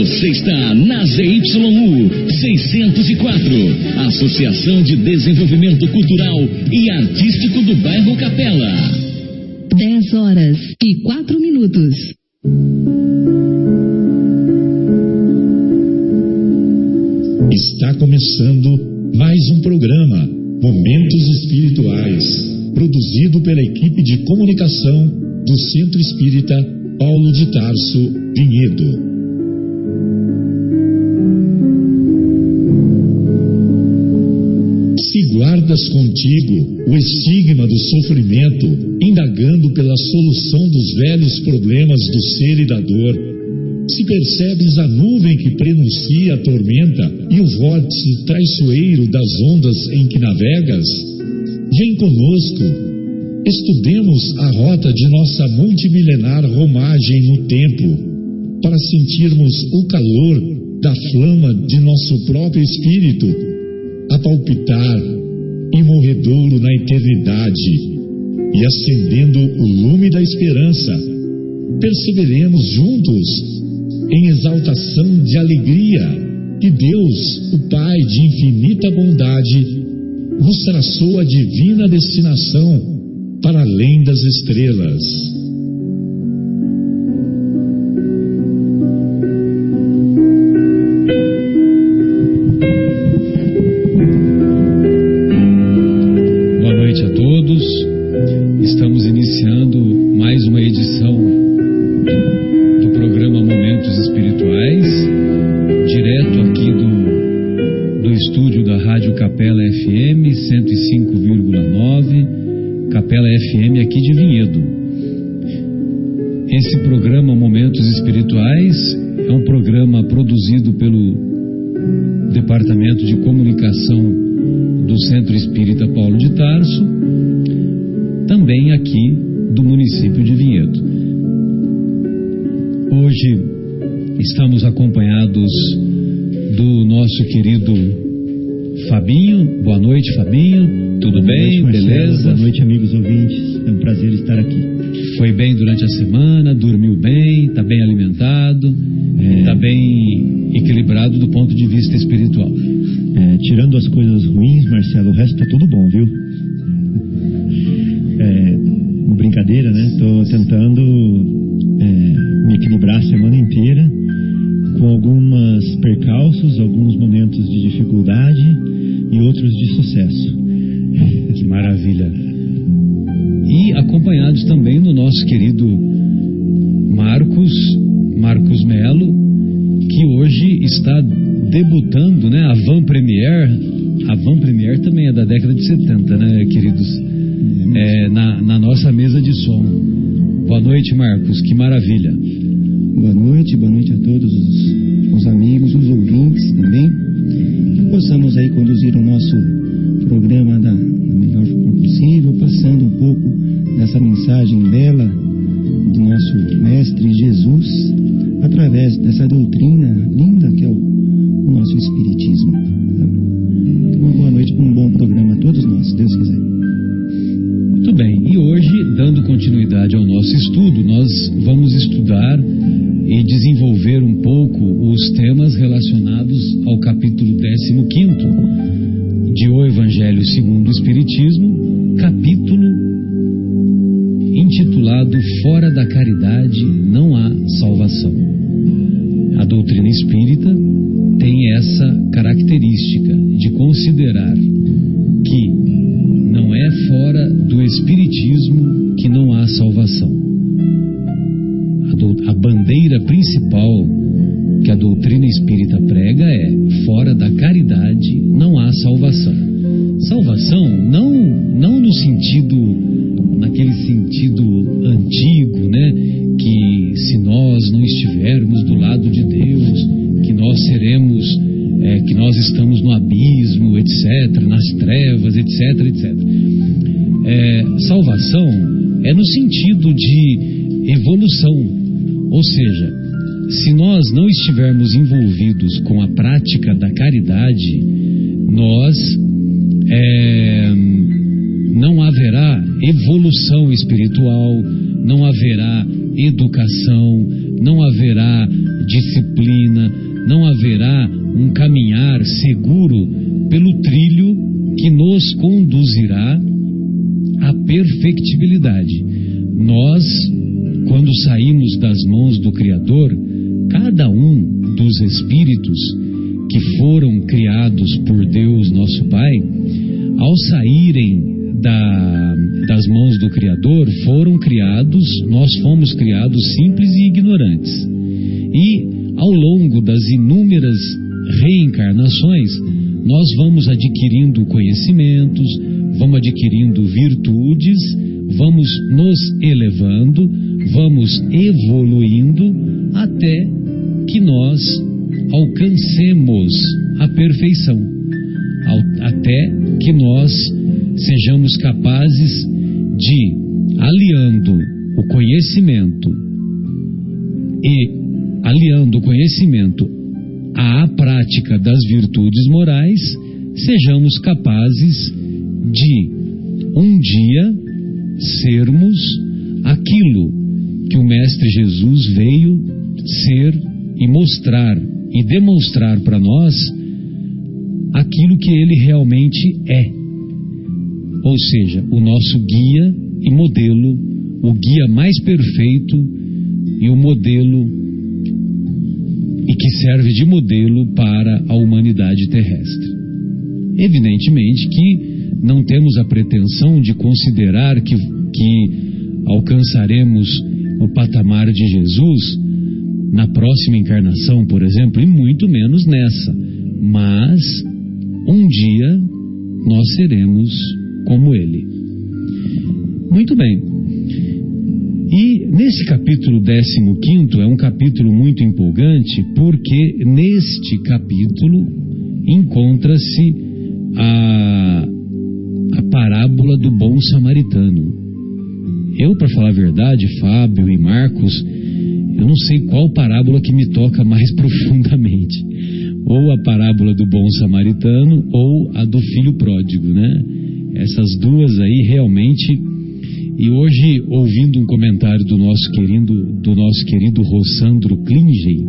Você está na ZYU 604, Associação de Desenvolvimento Cultural e Artístico do Bairro Capela. 10 horas e 4 minutos. Está começando mais um programa Momentos Espirituais, produzido pela equipe de comunicação do Centro Espírita Paulo de Tarso Vinhedo. Guardas contigo o estigma do sofrimento, indagando pela solução dos velhos problemas do ser e da dor, se percebes a nuvem que prenuncia a tormenta e o vórtice traiçoeiro das ondas em que navegas, vem conosco, estudemos a rota de nossa multimilenar romagem no tempo, para sentirmos o calor da flama de nosso próprio espírito a palpitar imorredouro na eternidade e acendendo o lume da esperança, perseveremos juntos em exaltação de alegria que Deus, o Pai de infinita bondade, nos traçou a divina destinação para além das estrelas. Acompanhados também do nosso querido Marcos, Marcos Melo, que hoje está debutando, né? A Van Premier. A Van Premier também é da década de 70, né, queridos? É, na, na nossa mesa de som. Boa noite, Marcos. Que maravilha. Boa noite, boa noite a todos os, os amigos, os ouvintes também. Que possamos aí conduzir o nosso programa alcancemos a perfeição, até que nós sejamos capazes de, aliando o conhecimento e aliando o conhecimento à prática das virtudes morais, sejamos capazes de um dia sermos aquilo que o Mestre Jesus veio ser e mostrar e demonstrar para nós aquilo que ele realmente é. Ou seja, o nosso guia e modelo, o guia mais perfeito e o modelo e que serve de modelo para a humanidade terrestre. Evidentemente que não temos a pretensão de considerar que, que alcançaremos o patamar de Jesus na próxima encarnação, por exemplo, e muito menos nessa. Mas um dia nós seremos como ele. Muito bem. E nesse capítulo 15 é um capítulo muito empolgante, porque neste capítulo encontra-se a, a parábola do bom samaritano. Eu, para falar a verdade, Fábio e Marcos, eu não sei qual parábola que me toca mais profundamente. Ou a parábola do bom samaritano ou a do filho pródigo, né? Essas duas aí realmente. E hoje, ouvindo um comentário do nosso querido, do nosso querido Rossandro Klinge,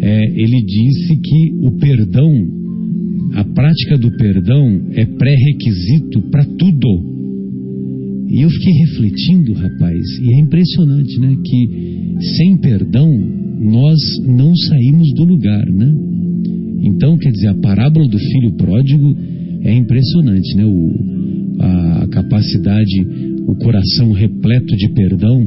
é, ele disse que o perdão, a prática do perdão é pré-requisito para tudo. E eu fiquei refletindo, rapaz, e é impressionante, né? Que sem perdão nós não saímos do lugar, né? Então, quer dizer, a parábola do filho pródigo é impressionante, né? O, a capacidade, o coração repleto de perdão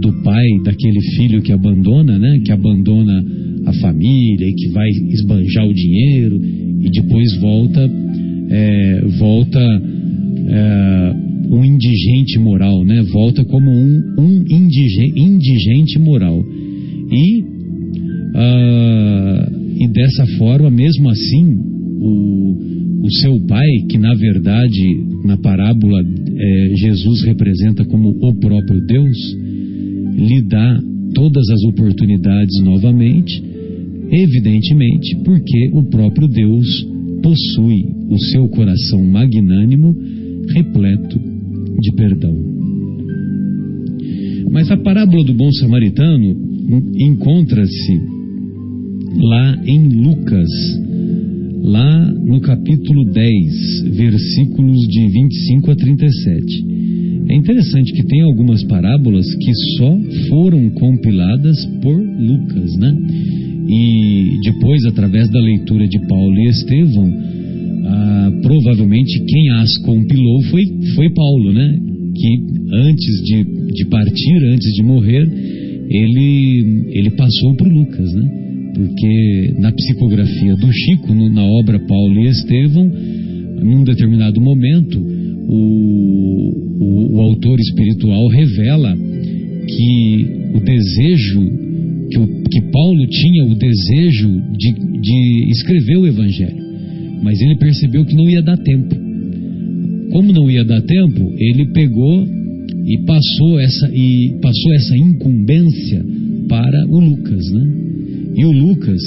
do pai daquele filho que abandona, né? Que abandona a família e que vai esbanjar o dinheiro e depois volta, é, volta é, um indigente moral, né? Volta como um, um indigente, indigente moral e uh, e dessa forma, mesmo assim, o, o seu pai, que na verdade na parábola é, Jesus representa como o próprio Deus, lhe dá todas as oportunidades novamente, evidentemente porque o próprio Deus possui o seu coração magnânimo repleto de perdão. Mas a parábola do bom samaritano encontra-se lá em Lucas lá no capítulo 10, versículos de 25 a 37. É interessante que tem algumas parábolas que só foram compiladas por Lucas, né? E depois, através da leitura de Paulo e Estevão, ah, provavelmente quem as compilou foi, foi Paulo, né? Que antes de, de partir, antes de morrer, ele, ele passou para Lucas, né? porque na psicografia do Chico, no, na obra Paulo e Estevão, num determinado momento, o, o, o autor espiritual revela que o desejo, que, o, que Paulo tinha o desejo de, de escrever o Evangelho, mas ele percebeu que não ia dar tempo. Como não ia dar tempo, ele pegou e passou essa, e passou essa incumbência para o Lucas, né? E o Lucas,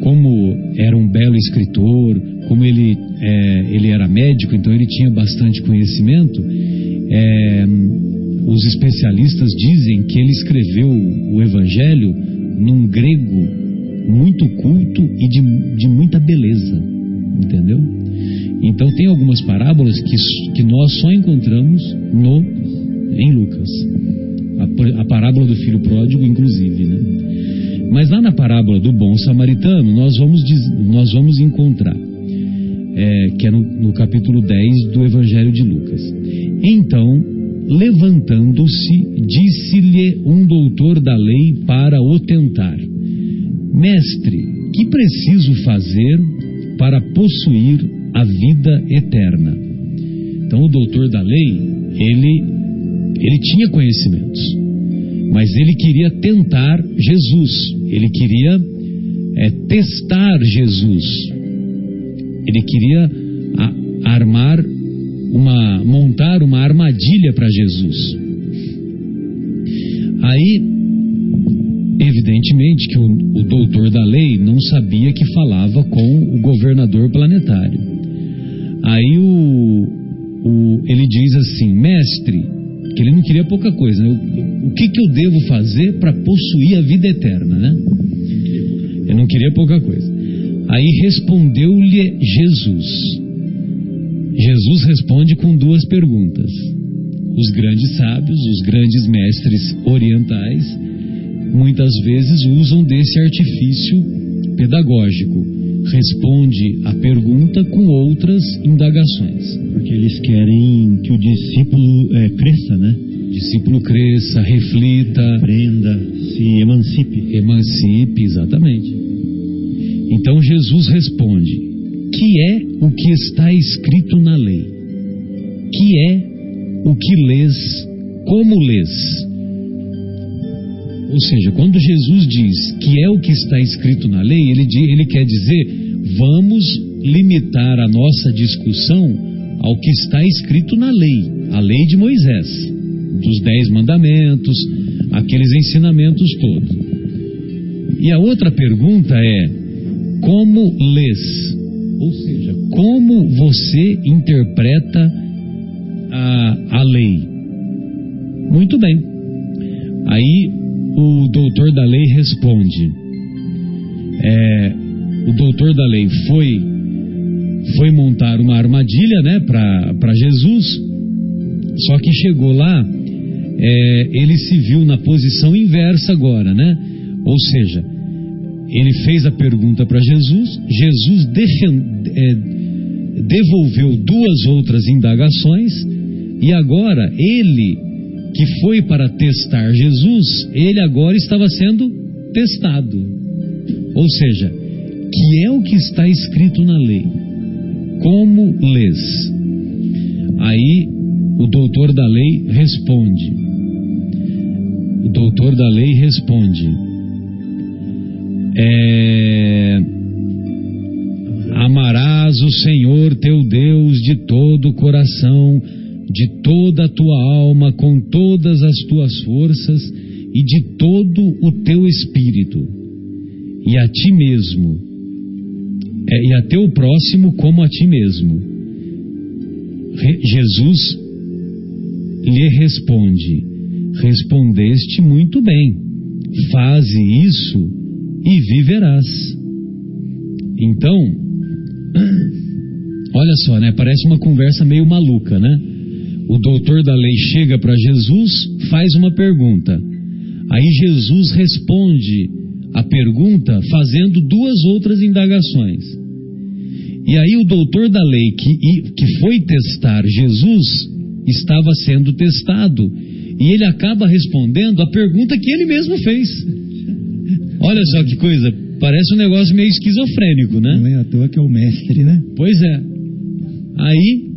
como era um belo escritor, como ele, é, ele era médico, então ele tinha bastante conhecimento, é, os especialistas dizem que ele escreveu o Evangelho num grego muito culto e de, de muita beleza, entendeu? Então tem algumas parábolas que, que nós só encontramos no em Lucas. A, a parábola do filho pródigo, inclusive, né? Mas lá na parábola do bom samaritano, nós vamos, nós vamos encontrar, é, que é no, no capítulo 10 do Evangelho de Lucas. Então, levantando-se, disse-lhe um doutor da lei para o tentar: Mestre, que preciso fazer para possuir a vida eterna? Então, o doutor da lei, ele, ele tinha conhecimentos, mas ele queria tentar Jesus, ele queria é, testar Jesus, ele queria a, armar uma montar uma armadilha para Jesus. Aí, evidentemente que o, o doutor da lei não sabia que falava com o governador planetário. Aí o, o, ele diz assim, mestre, que ele não queria pouca coisa, né? o, o que, que eu devo fazer para possuir a vida eterna, né? Ele não queria pouca coisa. Aí respondeu-lhe Jesus: Jesus responde com duas perguntas. Os grandes sábios, os grandes mestres orientais, muitas vezes usam desse artifício pedagógico. Responde a pergunta com outras indagações. Porque eles querem que o discípulo é, cresça, né? discípulo cresça, reflita, aprenda, se emancipe. Emancipe, exatamente. Então Jesus responde: que é o que está escrito na lei? Que é o que lês? Como lês? Ou seja, quando Jesus diz que é o que está escrito na lei, ele, ele quer dizer, vamos limitar a nossa discussão ao que está escrito na lei, a lei de Moisés, dos dez mandamentos, aqueles ensinamentos todos. E a outra pergunta é: como lês? Ou seja, como você interpreta a, a lei? Muito bem. Aí o doutor da lei responde: é, o doutor da lei foi foi montar uma armadilha, né, para Jesus. Só que chegou lá, é, ele se viu na posição inversa agora, né? Ou seja, ele fez a pergunta para Jesus, Jesus defend, é, devolveu duas outras indagações, e agora ele, que foi para testar Jesus, ele agora estava sendo testado. Ou seja, que é o que está escrito na lei? Como lês? Aí o doutor da lei responde. O doutor da lei responde é, amarás o Senhor teu Deus de todo o coração, de toda a tua alma, com todas as tuas forças e de todo o teu espírito, e a ti mesmo, é, e a teu próximo como a ti mesmo. Jesus lhe responde: Respondeste muito bem, faze isso e viverás. Então, olha só, né? Parece uma conversa meio maluca, né? O doutor da lei chega para Jesus, faz uma pergunta. Aí Jesus responde a pergunta fazendo duas outras indagações. E aí o doutor da lei que, que foi testar Jesus estava sendo testado. E ele acaba respondendo a pergunta que ele mesmo fez. Olha só que coisa, parece um negócio meio esquizofrênico, né? Não é à toa que é o mestre, né? Pois é. Aí,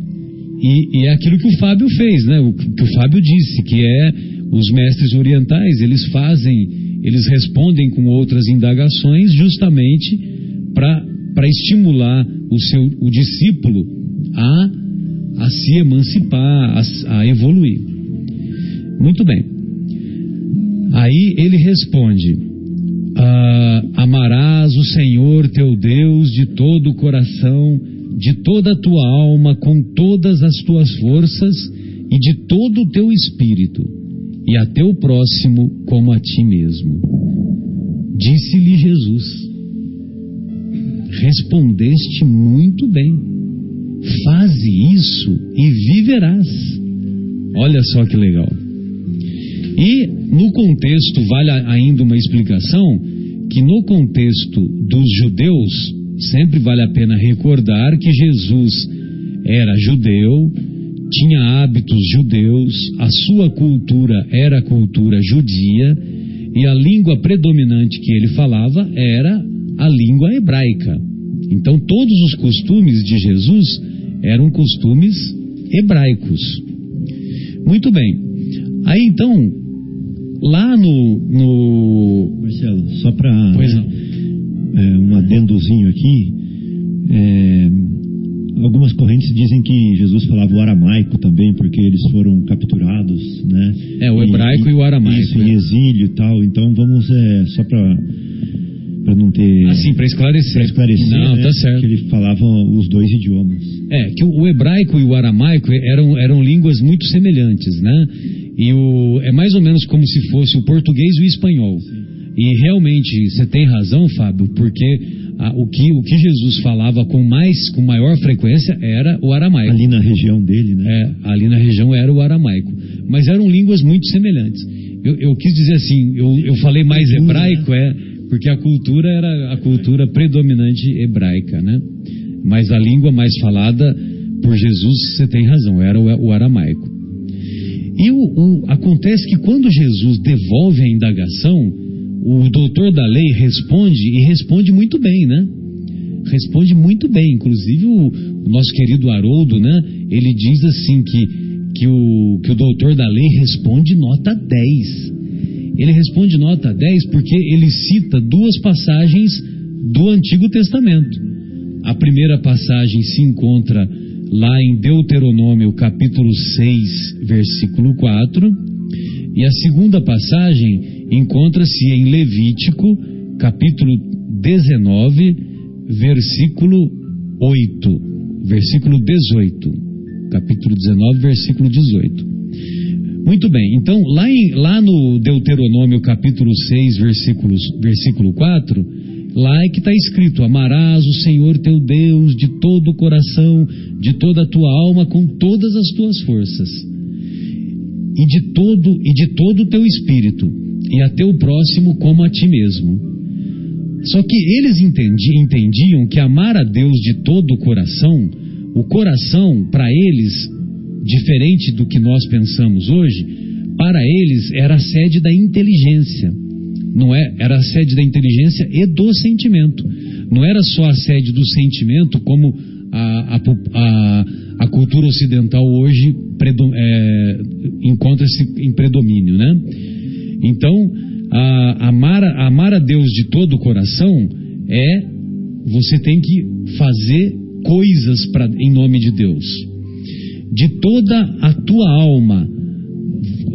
e, e é aquilo que o Fábio fez, né? O que o Fábio disse, que é os mestres orientais, eles fazem, eles respondem com outras indagações justamente para estimular o seu o discípulo a, a se emancipar, a, a evoluir. Muito bem. Aí ele responde: ah, amarás o Senhor teu Deus de todo o coração, de toda a tua alma, com todas as tuas forças e de todo o teu espírito, e a teu próximo como a ti mesmo. Disse-lhe Jesus. respondeste muito bem. Faze isso e viverás. Olha só que legal. E no contexto, vale ainda uma explicação, que no contexto dos judeus, sempre vale a pena recordar que Jesus era judeu, tinha hábitos judeus, a sua cultura era a cultura judia e a língua predominante que ele falava era a língua hebraica. Então todos os costumes de Jesus eram costumes hebraicos. Muito bem. Aí então, lá no. no... Marcelo, só para é, um adendozinho aqui. É, algumas correntes dizem que Jesus falava o aramaico também, porque eles foram capturados, né? É, o hebraico e, e o aramaico. Isso, né? em exílio e tal. Então vamos, é, só para para não ter. Assim, para esclarecer. Esclarecer. Não, né, tá certo. Que ele falava os dois idiomas. É, que o, o, hebraico e o aramaico eram, eram línguas muito semelhantes, né? E o, é mais ou menos como se fosse o português e o espanhol. Sim. E realmente, você tem razão, Fábio, porque a, o, que, o que Jesus falava com mais, com maior frequência era o aramaico. Ali na região dele, né? É, ali na região era o aramaico. Mas eram línguas muito semelhantes. Eu, eu quis dizer assim, eu, eu falei mais hebraico, é porque a cultura era a cultura predominante hebraica, né? Mas a língua mais falada por Jesus, você tem razão, era o, o aramaico. E o, o, acontece que quando Jesus devolve a indagação, o doutor da lei responde e responde muito bem, né? Responde muito bem. Inclusive o, o nosso querido Haroldo, né? Ele diz assim que, que, o, que o doutor da lei responde nota 10. Ele responde nota 10 porque ele cita duas passagens do Antigo Testamento. A primeira passagem se encontra lá em Deuteronômio capítulo 6, versículo 4, e a segunda passagem encontra-se em Levítico capítulo 19, versículo 8, versículo 18. Capítulo 19, versículo 18. Muito bem, então lá, em, lá no Deuteronômio capítulo 6, versículos, versículo 4, lá é que está escrito: Amarás o Senhor teu Deus de todo o coração, de toda a tua alma, com todas as tuas forças, e de todo e de todo o teu espírito, e a teu próximo como a ti mesmo. Só que eles entendiam, entendiam que amar a Deus de todo o coração, o coração para eles diferente do que nós pensamos hoje, para eles era a sede da inteligência. Não é? Era a sede da inteligência e do sentimento. Não era só a sede do sentimento, como a, a, a, a cultura ocidental hoje é, encontra-se em predomínio, né? Então, a, amar, amar a Deus de todo o coração é você tem que fazer coisas pra, em nome de Deus de toda a tua alma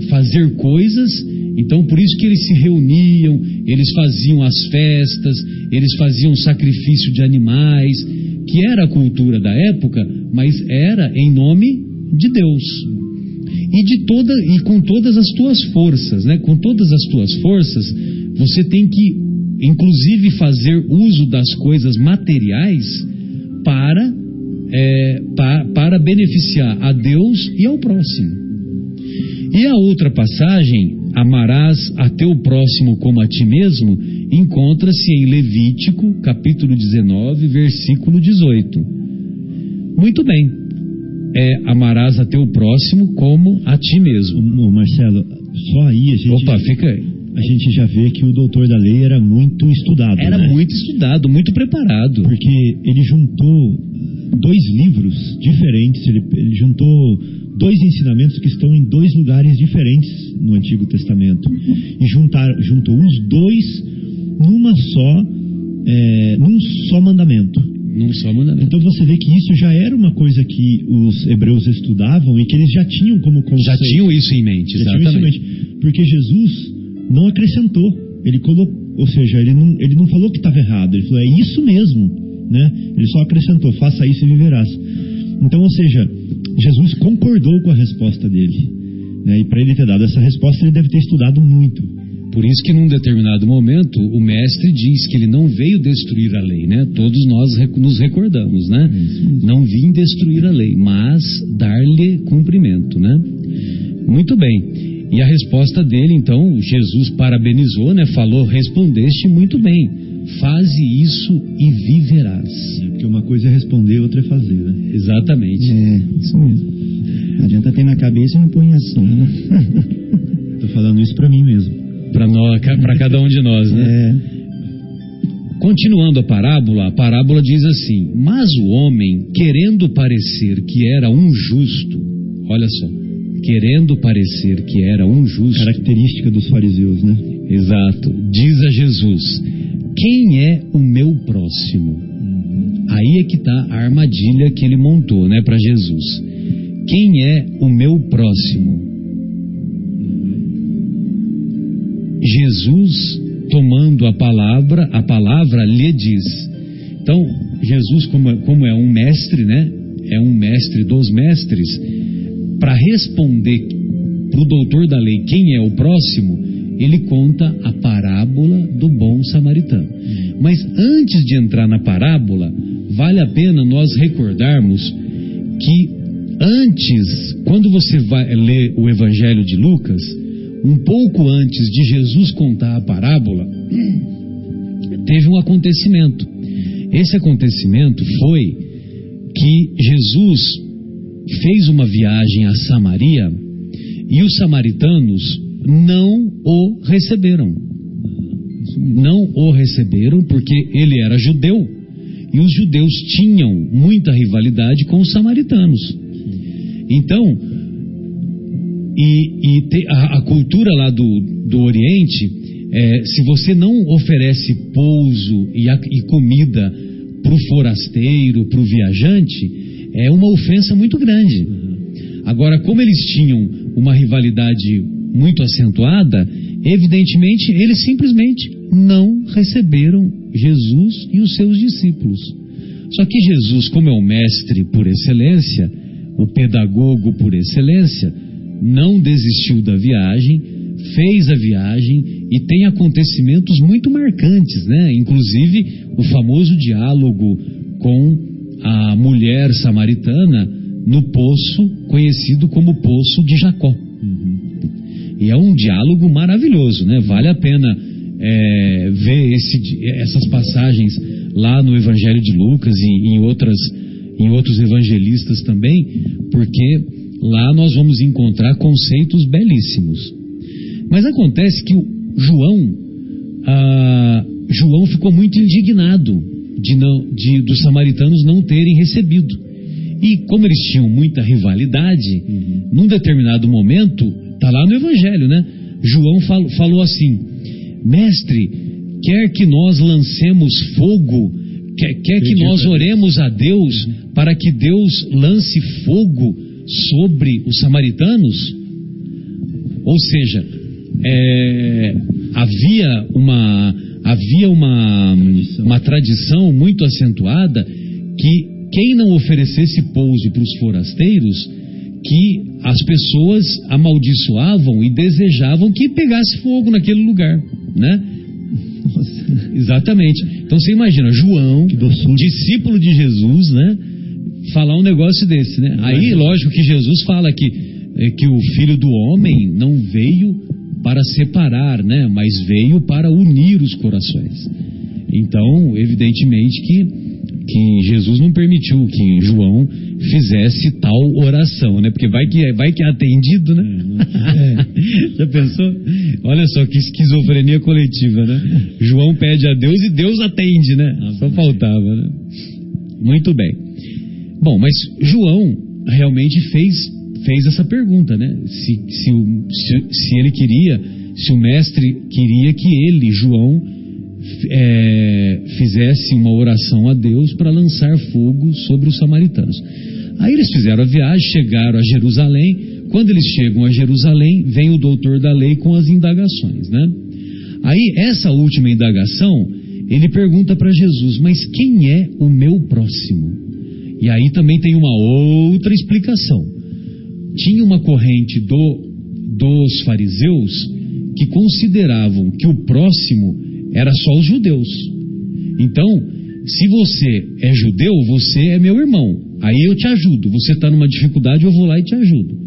fazer coisas. Então, por isso que eles se reuniam, eles faziam as festas, eles faziam sacrifício de animais, que era a cultura da época, mas era em nome de Deus. E de toda e com todas as tuas forças, né? Com todas as tuas forças, você tem que inclusive fazer uso das coisas materiais para é, pa, para beneficiar a Deus e ao próximo. E a outra passagem, amarás a teu próximo como a ti mesmo, encontra-se em Levítico, capítulo 19, versículo 18. Muito bem. É, amarás a teu próximo como a ti mesmo. Ô, Marcelo, só aí a gente. Opa, fica aí. A gente já vê que o doutor da lei era muito estudado. Era né? muito estudado, muito preparado. Porque ele juntou dois livros diferentes, ele, ele juntou dois ensinamentos que estão em dois lugares diferentes no Antigo Testamento. E juntar, juntou os dois numa só, é, num só mandamento. Num só mandamento. Então você vê que isso já era uma coisa que os hebreus estudavam e que eles já tinham como conceito. Já tinham isso em mente, exatamente. Porque Jesus não acrescentou. Ele colocou, ou seja, ele não, ele não falou que estava errado. Ele falou, é isso mesmo né? Ele só acrescentou: faça isso e viverás. Então, ou seja, Jesus concordou com a resposta dele. Né? E para ele ter dado essa resposta, ele deve ter estudado muito. Por isso que num determinado momento o mestre diz que ele não veio destruir a lei, né? Todos nós nos recordamos, né? Não vim destruir a lei, mas dar-lhe cumprimento, né? Muito bem. E a resposta dele, então, Jesus parabenizou, né? Falou, respondeste muito bem. Faze isso e viverás. Porque uma coisa é responder, outra é fazer, né? Exatamente. É, isso mesmo. Não adianta ter na cabeça e não põe em ação, né? Tô falando isso pra mim mesmo. Para nós, para cada um de nós, né? É, Continuando a parábola, a parábola diz assim: Mas o homem, querendo parecer que era um justo, olha só, querendo parecer que era um justo, Característica dos fariseus, né? exato, diz a Jesus: Quem é o meu próximo? Aí é que está a armadilha que ele montou, né, para Jesus. Quem é o meu próximo? Jesus, tomando a palavra, a palavra lhe diz. Então, Jesus, como, é- como é um mestre, né? É um mestre dos mestres, para responder para o doutor da lei quem é o próximo, ele conta a parábola do bom samaritano. Mas antes de entrar na parábola, vale a pena nós recordarmos que antes, quando você vai ler o Evangelho de Lucas, um pouco antes de Jesus contar a parábola, teve um acontecimento. Esse acontecimento foi que Jesus fez uma viagem a Samaria e os samaritanos não o receberam. Não o receberam porque ele era judeu e os judeus tinham muita rivalidade com os samaritanos. Então, e, e te- a, a cultura lá do, do Oriente, é, se você não oferece pouso e, a- e comida para o forasteiro, para o viajante, é uma ofensa muito grande. Agora, como eles tinham uma rivalidade muito acentuada, evidentemente eles simplesmente não receberam Jesus e os seus discípulos. Só que Jesus, como é o mestre por excelência, o pedagogo por excelência, não desistiu da viagem, fez a viagem e tem acontecimentos muito marcantes, né? Inclusive o famoso diálogo com a mulher samaritana no poço conhecido como Poço de Jacó. E é um diálogo maravilhoso, né? Vale a pena é, ver esse essas passagens lá no Evangelho de Lucas e em, outras, em outros evangelistas também, porque lá nós vamos encontrar conceitos belíssimos. Mas acontece que o João, ah, João ficou muito indignado de não, de, dos samaritanos não terem recebido. E como eles tinham muita rivalidade, num determinado momento, está lá no Evangelho, né? João fal- falou assim: Mestre, quer que nós lancemos fogo, quer, quer que nós oremos a Deus para que Deus lance fogo sobre os samaritanos? Ou seja, é, havia uma havia uma, uma tradição muito acentuada que quem não oferecesse pouso para os forasteiros, que as pessoas amaldiçoavam e desejavam que pegasse fogo naquele lugar, né? Exatamente. Então você imagina, João, discípulo de Jesus, né? Falar um negócio desse, né? Aí, lógico que Jesus fala que, é, que o filho do homem não veio para separar, né? Mas veio para unir os corações. Então, evidentemente que, que Jesus não permitiu que João fizesse tal oração, né? Porque vai que, vai que é atendido, né? Já pensou? Olha só que esquizofrenia coletiva, né? João pede a Deus e Deus atende, né? Só faltava, né? Muito bem. Bom, mas João realmente fez, fez essa pergunta, né? Se, se, se, se ele queria, se o mestre queria que ele, João, é, fizesse uma oração a Deus para lançar fogo sobre os samaritanos. Aí eles fizeram a viagem, chegaram a Jerusalém. Quando eles chegam a Jerusalém, vem o doutor da lei com as indagações, né? Aí, essa última indagação, ele pergunta para Jesus: Mas quem é o meu próximo? E aí também tem uma outra explicação. Tinha uma corrente do, dos fariseus que consideravam que o próximo era só os judeus. Então, se você é judeu, você é meu irmão. Aí eu te ajudo. Você está numa dificuldade, eu vou lá e te ajudo.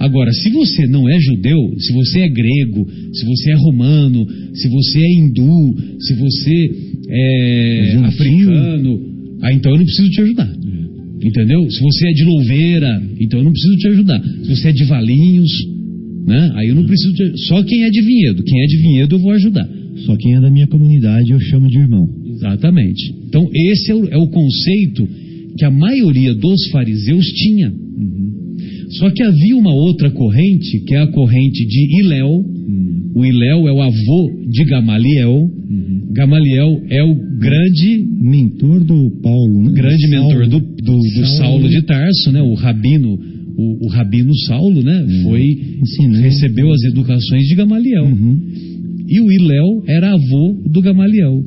Agora, se você não é judeu, se você é grego, se você é romano, se você é hindu, se você é africano, ah, então eu não preciso te ajudar. Entendeu? Se você é de louveira, então eu não preciso te ajudar. Se você é de valinhos, né? Aí eu não preciso te Só quem é de vinhedo. Quem é de vinhedo eu vou ajudar. Só quem é da minha comunidade eu chamo de irmão. Exatamente. Então, esse é o, é o conceito que a maioria dos fariseus tinha. Só que havia uma outra corrente, que é a corrente de Iléu. O Iléu é o avô de Gamaliel. Gamaliel é o grande, Mentor do Paulo, né? grande Saulo. mentor do, do, do Saulo. Saulo de Tarso, né? O rabino, o, o rabino Saulo, né? Foi Ensinou. recebeu as educações de Gamaliel. Uhum. E o Iléu era avô do Gamaliel.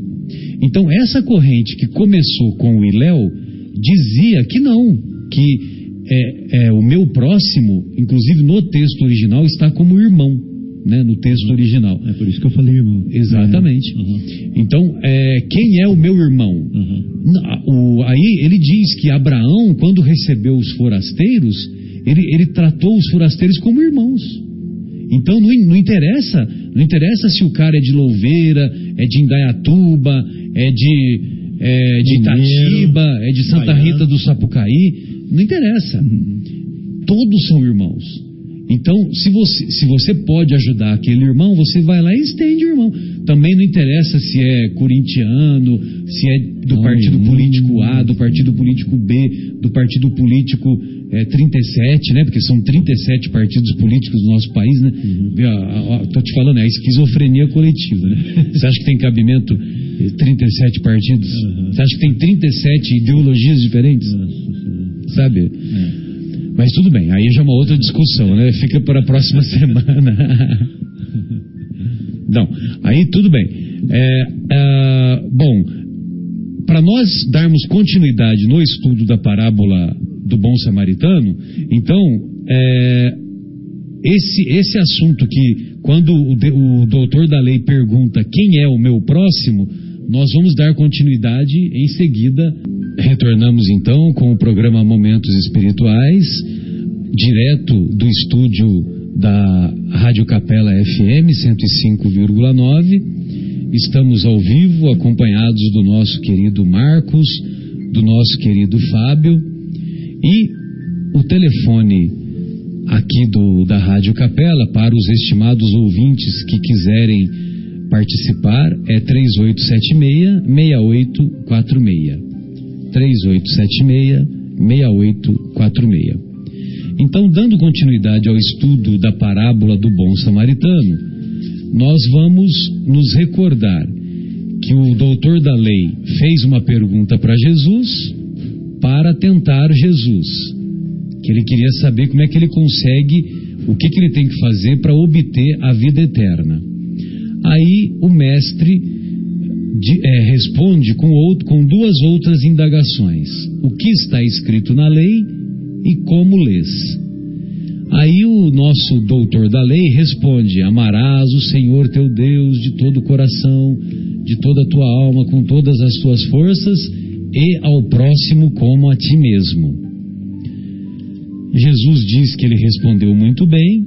Então, essa corrente que começou com o Iléu dizia que não, que é, é, o meu próximo, inclusive no texto original, está como irmão, né, no texto original. É por isso que eu falei irmão. Exatamente. Então, é, quem é o meu irmão? Uhum. O- aí ele diz que Abraão, quando recebeu os forasteiros, ele, ele tratou os forasteiros como irmãos. Então não, não interessa, não interessa se o cara é de Louveira, é de Indaiatuba, é de, é de Itatiba, é de Santa. Rita do Sapucaí, não interessa. Todos são irmãos. Então, se você, se você pode ajudar aquele irmão, você vai lá e estende o irmão. Também não interessa se é corintiano, se é do Ai, partido hum. político A, do partido político B, do partido político é, 37, né? Porque são 37 partidos políticos no nosso país, né? A- Tô te falando, é a esquizofrenia coletiva, né? Você acha que tem cabimento eh, 37 partidos? Você acha que tem 37 ideologias diferentes? Sabe? Mas tudo bem, aí já é uma outra discussão, né? Fica para a próxima semana. Não, aí tudo bem. É, ah, bom, para nós darmos continuidade no estudo da parábola do bom samaritano, então, é, esse, esse assunto que, quando o, o doutor da lei pergunta quem é o meu próximo, nós vamos dar continuidade em seguida. Retornamos então com o programa Momentos Espirituais, direto do estúdio da Rádio Capela FM 105,9. Estamos ao vivo, acompanhados do nosso querido Marcos, do nosso querido Fábio e o telefone aqui do, da Rádio Capela para os estimados ouvintes que quiserem participar é 3876-6846. 3876-6846. Então, dando continuidade ao estudo da parábola do bom samaritano, nós vamos nos recordar que o doutor da lei fez uma pergunta para Jesus para tentar Jesus. Que ele queria saber como é que ele consegue, o que, que ele tem que fazer para obter a vida eterna. Aí o mestre de- é, responde com, outro- com duas outras indagações: o que está escrito na lei e como lês. Aí o nosso doutor da lei responde: Amarás o Senhor teu Deus de todo o coração, de toda a tua alma, com todas as tuas forças, e ao próximo como a ti mesmo. Jesus diz que ele respondeu muito bem,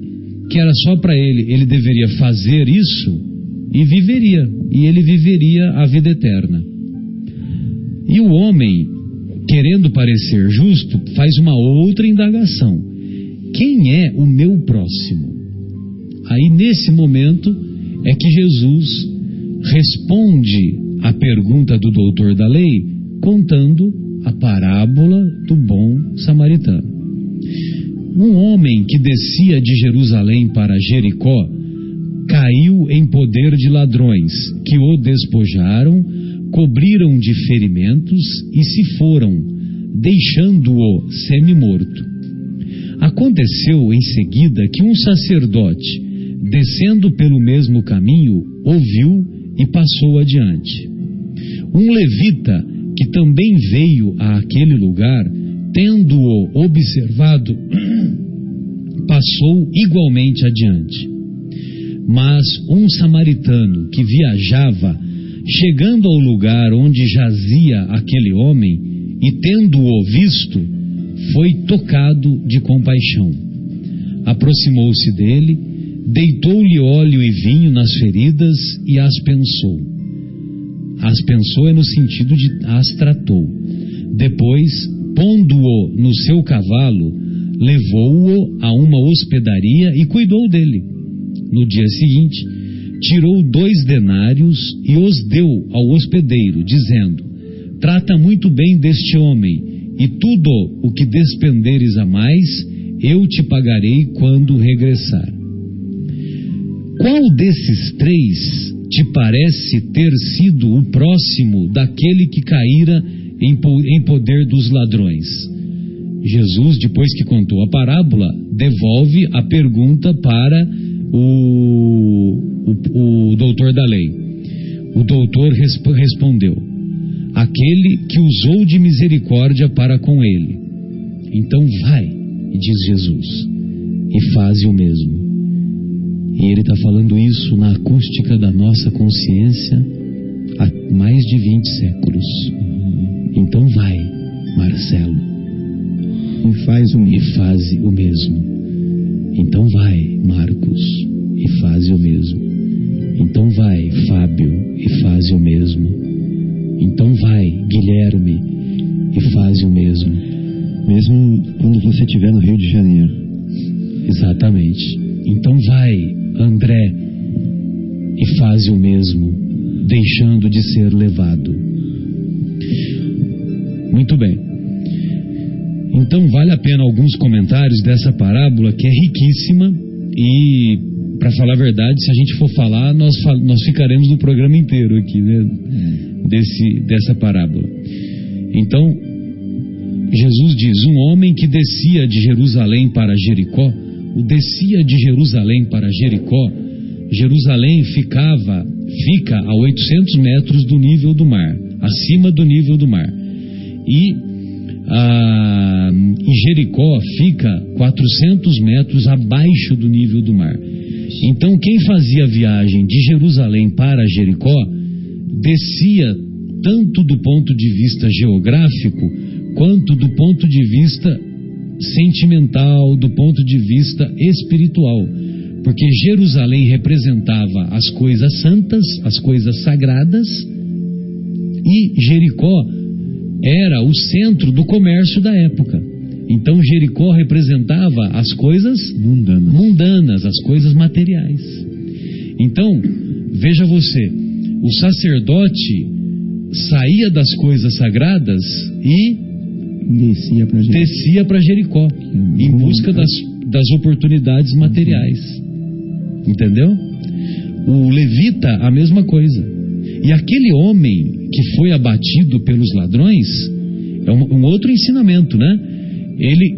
que era só para ele, ele deveria fazer isso e viveria, e ele viveria a vida eterna. E o homem, querendo parecer justo, faz uma outra indagação: quem é o meu próximo? Aí nesse momento é que Jesus responde à pergunta do doutor da lei, contando a parábola do bom samaritano. Um homem que descia de Jerusalém para Jericó caiu em poder de ladrões, que o despojaram, cobriram de ferimentos e se foram, deixando-o semi-morto. Aconteceu em seguida que um sacerdote, descendo pelo mesmo caminho, ouviu e passou adiante. Um levita, que também veio a aquele lugar, tendo-o observado, passou igualmente adiante. Mas um samaritano que viajava, chegando ao lugar onde jazia aquele homem e tendo-o visto, foi tocado de compaixão. Aproximou-se dele, deitou-lhe óleo e vinho nas feridas e as pensou. As pensou é no sentido de as tratou. Depois, pondo-o no seu cavalo, levou-o a uma hospedaria e cuidou dele. No dia seguinte, tirou dois denários e os deu ao hospedeiro, dizendo: Trata muito bem deste homem, e tudo o que despenderes a mais, eu te pagarei quando regressar. Qual desses três te parece ter sido o próximo daquele que caíra em poder dos ladrões? Jesus, depois que contou a parábola, devolve a pergunta para o, o, o doutor da lei. O doutor resp respondeu: Aquele que usou de misericórdia para com ele. Então vai, diz Jesus, e faze o mesmo. E ele está falando isso na acústica da nossa consciência há mais de 20 séculos. Então vai, Marcelo. E faz o mesmo. E faz o mesmo. Então vai, Marcos, e faz o mesmo. Então vai, Fábio, e faz o mesmo. Então vai, Guilherme, e faz o mesmo. Mesmo quando você estiver no Rio de Janeiro. Exatamente. Então vai, André, e faz o mesmo, deixando de ser levado. Muito bem. Então vale a pena alguns comentários dessa parábola que é riquíssima e, para falar a verdade, se a gente for falar, nós, nós ficaremos no programa inteiro aqui, né? Desse, dessa parábola. Então, Jesus diz: Um homem que descia de Jerusalém para Jericó o descia de Jerusalém para Jericó, Jerusalém ficava, fica a 800 metros do nível do mar, acima do nível do mar. E, e Jericó fica 400 metros abaixo do nível do mar. Então, quem fazia a viagem de Jerusalém para Jericó, descia tanto do ponto de vista geográfico, quanto do ponto de vista sentimental, do ponto de vista espiritual. Porque Jerusalém representava as coisas santas, as coisas sagradas, e Jericó era o centro do comércio da época. Então Jericó representava as coisas mundanas, mundanas as coisas materiais. Então, veja você, o sacerdote saía das coisas sagradas e descia para Jericó, em busca das, das oportunidades materiais. Entendeu? O levita, a mesma coisa. E aquele homem que foi abatido pelos ladrões, é um, um outro ensinamento, né? Ele,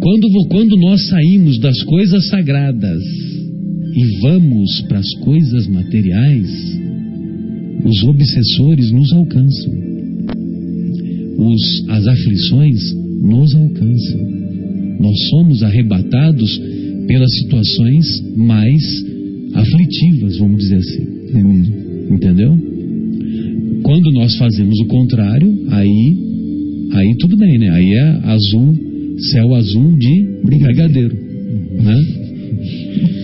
quando, quando nós saímos das coisas sagradas e vamos para as coisas materiais, os obsessores nos alcançam os, as aflições nos alcançam. Nós somos arrebatados pelas situações mais aflitivas, vamos dizer assim. É mesmo. Entendeu? Quando nós fazemos o contrário, aí, aí tudo bem, né? Aí é azul, céu azul de brigadeiro, né?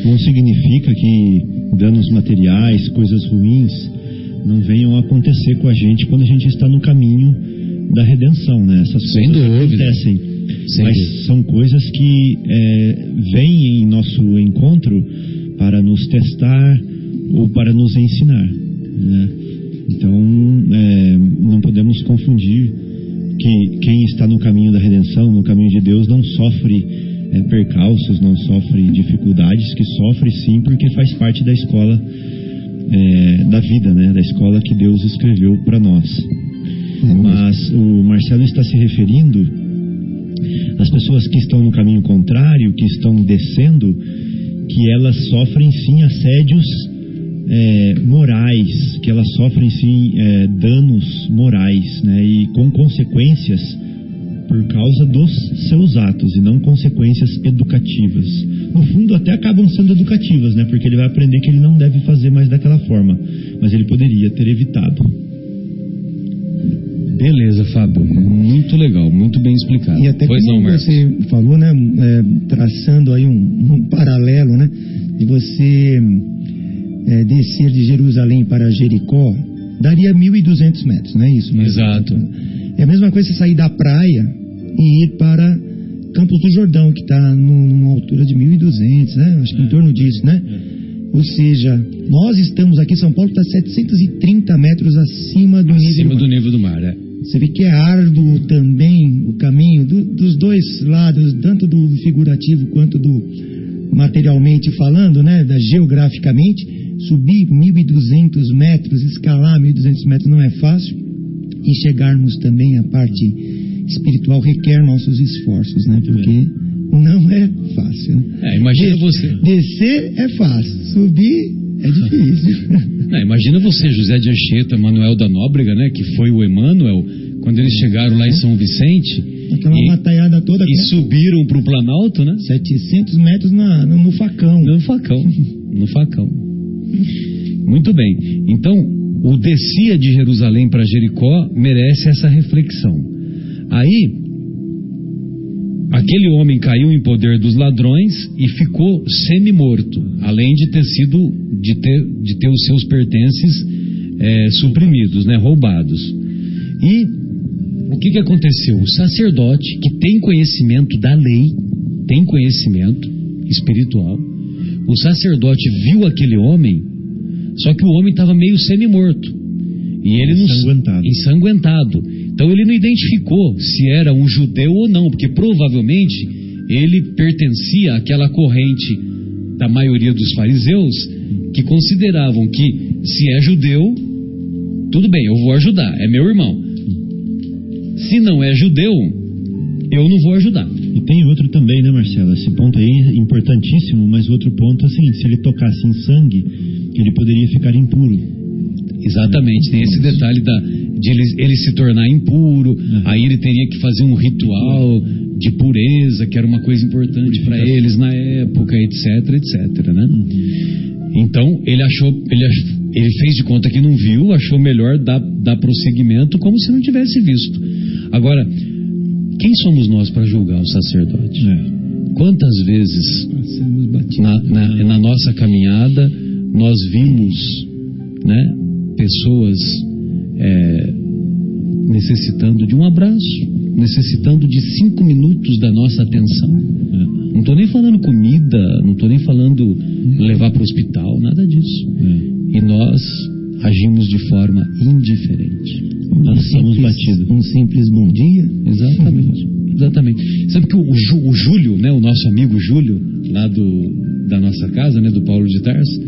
Não significa que danos materiais, coisas ruins, não venham a acontecer com a gente quando a gente está no caminho da redenção, né? Essas Sem coisas dúvida. acontecem. Sem mas dúvida. são coisas que é, vêm em nosso encontro para nos testar ou para nos ensinar. Né? Então, é, não podemos confundir que quem está no caminho da redenção, no caminho de Deus, não sofre é, percalços, não sofre dificuldades, que sofre sim porque faz parte da escola é, da vida, né? da escola que Deus escreveu para nós. Mas o Marcelo está se referindo às pessoas que estão no caminho contrário, que estão descendo, que elas sofrem sim assédios é, morais, que elas sofrem sim é, danos morais, né? E com consequências por causa dos seus atos e não consequências educativas. No fundo, até acabam sendo educativas, né? Porque ele vai aprender que ele não deve fazer mais daquela forma, mas ele poderia ter evitado. Beleza, Fábio. Muito legal, muito bem explicado. E até pois como não, Marcos. você falou, né, é, traçando aí um, um paralelo, né, de você é, descer de Jerusalém para Jericó, daria 1.200 metros, não é isso? né? Exato. É a mesma coisa você sair da praia e ir para Campos do Jordão, que está numa altura de 1.200, né? Acho que em torno disso, né? Ou seja, nós estamos aqui, São Paulo está 730 metros acima do nível Acima do do mar. nível do mar, é. Você vê que é árduo também o caminho do- dos dois lados, tanto do figurativo quanto do materialmente falando, né, da geograficamente. Subir 1.200 metros, escalar 1.200 metros não é fácil. E chegarmos também à parte espiritual requer nossos esforços, né, porque não é fácil. né? É, imagina Des- você. Descer é fácil, subir é difícil. Não, imagina você, José de Anchieta, Manuel da Nóbrega, né? Que foi o Emmanuel, quando eles chegaram lá em São Vicente Aquela e, batalhada toda e subiram para o Planalto, né? 700 metros na- no, no facão. No facão. No facão. Muito bem. Então, o descia de Jerusalém para Jericó merece essa reflexão. Aí, aquele homem caiu em poder dos ladrões e ficou semi-morto, além de ter sido, de ter, de ter os seus pertences eh, suprimidos, né, roubados. E o que, que aconteceu? O sacerdote, que tem conhecimento da lei, tem conhecimento espiritual, o sacerdote viu aquele homem, só que o homem estava meio semi-morto. E ele não, Ensanguentado. ensanguentado. Então ele não identificou se era um judeu ou não, porque provavelmente ele pertencia àquela corrente da maioria dos fariseus que consideravam que se é judeu, tudo bem, eu vou ajudar, é meu irmão. Se não é judeu, eu não vou ajudar. E tem outro também, né, Marcelo? Esse ponto aí é importantíssimo, mas o outro ponto é seguinte: se ele tocasse em sangue, ele poderia ficar impuro. Exatamente, tem esse detalhe da, de ele, ele se tornar impuro, aí ele teria que fazer um ritual de pureza, que era uma coisa importante para eles na época, etc, etc, né? Então, ele achou, ele, ach- ele fez de conta que não viu, achou melhor dar, dar prosseguimento como se não tivesse visto. Agora, quem somos nós para julgar o sacerdote? Quantas vezes na, na- na nossa caminhada nós vimos né, pessoas é, necessitando de um abraço, necessitando de cinco minutos da nossa atenção. É. Não estou nem falando comida, não estou nem falando levar para o hospital, nada disso. E nós agimos de forma indiferente. Um Passamos simples- batido. Um simples bom dia. Exatamente. Exatamente. Sabe que o, Ju- o Júlio, né, o nosso amigo Júlio, lá do, da nossa casa, né, do Paulo de Tarso,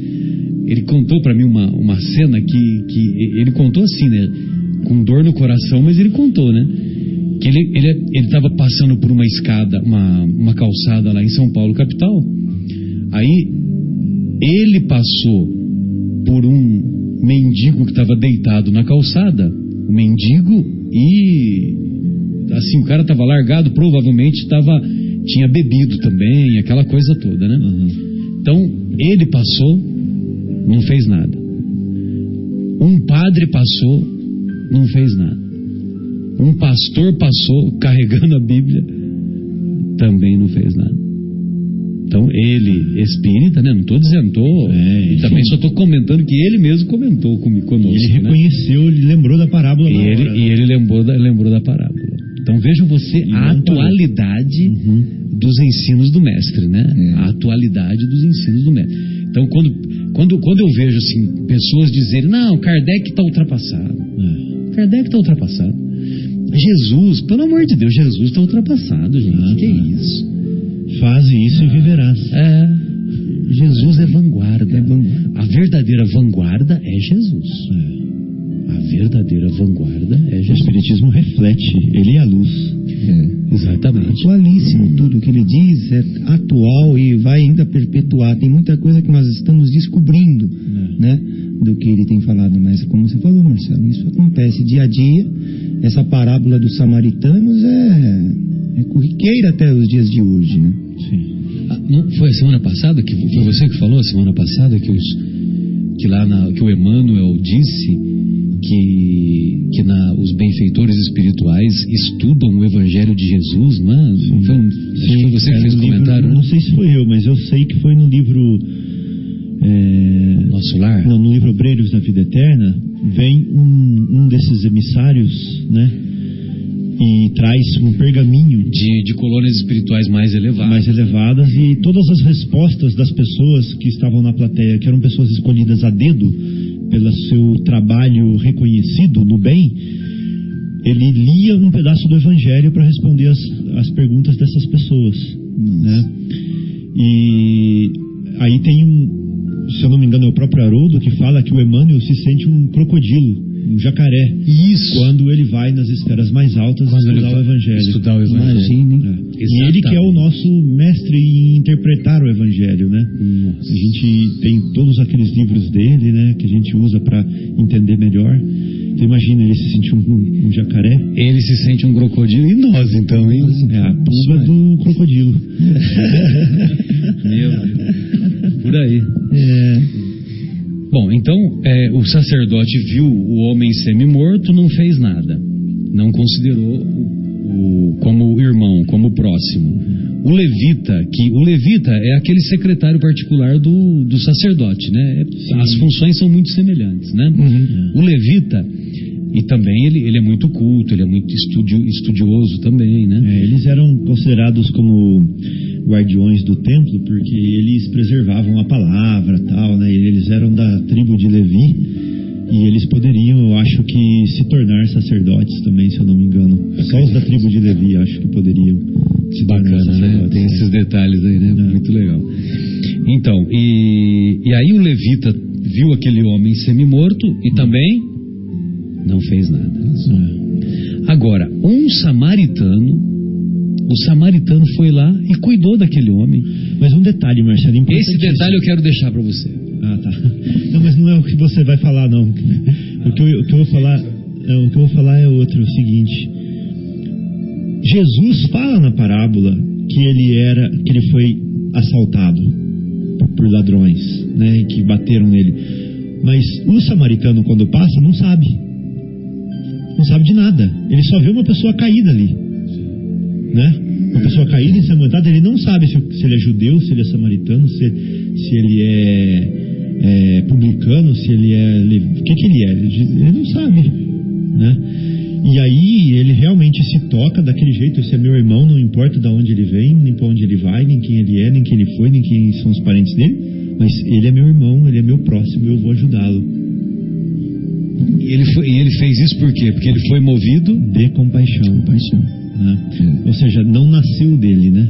ele contou para mim uma, uma cena que, que ele contou assim, né, com dor no coração, mas ele contou, né, que ele ele ele estava passando por uma escada, uma, uma calçada lá em São Paulo capital. Aí ele passou por um mendigo que estava deitado na calçada, o mendigo e assim, o cara estava largado, provavelmente tava, tinha bebido também, aquela coisa toda, né? Então, ele passou, não fez nada. Um padre passou, não fez nada. Um pastor passou carregando a Bíblia, também não fez nada. Então, ele, espírita, né? Não estou dizendo, tô, É, e também só estou comentando que ele mesmo comentou comigo, conosco. Ele né? reconheceu, ele lembrou da parábola E ele, hora. e ele lembrou, da, lembrou da parábola. Então vejam você E a atualidade dos ensinos do mestre, né? A atualidade dos ensinos do mestre. Então quando, quando, quando eu vejo assim, pessoas dizerem, não, Kardec está ultrapassado. Kardec está ultrapassado. Jesus, pelo amor de Deus, Jesus está ultrapassado, gente. Ah, que tá. isso? Faze isso e viverás. É. Jesus é vanguarda. A verdadeira vanguarda é Jesus. A verdadeira vanguarda é O Jesus. Espiritismo reflete, ele é a luz. É. Exatamente. Atualíssimo, tudo que ele diz é atual e vai ainda perpetuar. Tem muita coisa que nós estamos descobrindo, né, do que ele tem falado. Mas como você falou, Marcelo, isso acontece dia a dia. Essa parábola dos samaritanos é, é corriqueira até os dias de hoje, né? Sim. Ah, não, foi a semana passada que foi você que falou a semana passada que os que lá na, que o Emmanuel disse que que na, os benfeitores espirituais estudam o Evangelho de Jesus, não é? Foi, que foi você que fez o livro- comentário, né? Não sei se foi eu, mas eu sei que foi no livro. é, Nosso lar. Não, no livro Obreiros da Vida Eterna, vem um, um desses emissários, né? E traz um pergaminho De, de colônias espirituais mais elevadas. mais elevadas e todas as respostas das pessoas que estavam na plateia, que eram pessoas escolhidas a dedo pelo seu trabalho reconhecido no bem, ele lia um pedaço do Evangelho para responder as, as perguntas dessas pessoas, né? E aí tem um, se eu não me engano, é o próprio Haroldo que fala que o Emmanuel se sente um crocodilo, um jacaré, Isso. quando ele vai nas esferas mais altas Quando estudar o Evangelho. Estudar o Evangelho. Imagine. É. E ele que é o nosso mestre em interpretar o Evangelho, né? A gente tem todos aqueles livros dele, né? Que a gente usa para entender melhor. Então imagina ele se sentir um, um jacaré. Ele se sente um crocodilo e nós então, hein? É a pulga do crocodilo. Meu. Por aí. É, Bom, então é, o sacerdote viu o homem semi-morto, não fez nada. Não considerou o, o- como irmão, como próximo. O levita, que o levita é aquele secretário particular do, do sacerdote, né? As funções são muito semelhantes, né? O levita, e também ele, ele é muito culto, ele é muito estudio- estudioso também, né? é, eles eram considerados como guardiões do templo porque eles preservavam a palavra tal, né? Eles eram da tribo de Levi e eles poderiam, eu acho que, se tornar sacerdotes também, se eu não me engano. Só os da tribo de Levi acho que poderiam se tornar Bacana, né? sacerdotes. Tem esses detalhes aí, né? Muito legal. Então, e, e aí o levita viu aquele homem semi-morto e também não fez nada. Agora, um samaritano, o samaritano foi lá e cuidou daquele homem. Mas um detalhe, Marcelo, Esse importantíssimo. detalhe eu quero deixar para você. Ah, tá. Não, mas não é o que você vai falar, não. O que eu, o que eu vou falar, é, o que eu vou falar é outro, o seguinte. Jesus fala na parábola que ele era, que ele foi assaltado por, ladrões, né, que bateram nele. Mas o samaritano quando passa não sabe. Não sabe de nada. Ele só vê uma pessoa caída ali. Né? Uma pessoa caída, ensanguentada, ele não sabe se, se ele é judeu, se ele é samaritano, se, se ele é, é publicano, se ele é. O que, que ele é? Ele, ele não sabe. Né? E aí ele realmente se toca daquele jeito. Esse é meu irmão, não importa de onde ele vem, nem para onde ele vai, nem quem ele é, nem quem ele foi, nem quem são os parentes dele. Mas ele é meu irmão, ele é meu próximo, eu vou ajudá-lo. E ele, foi- e ele fez isso por quê? Porque ele foi movido. De compaixão. Paixão. né? Ou seja, não nasceu dele, né?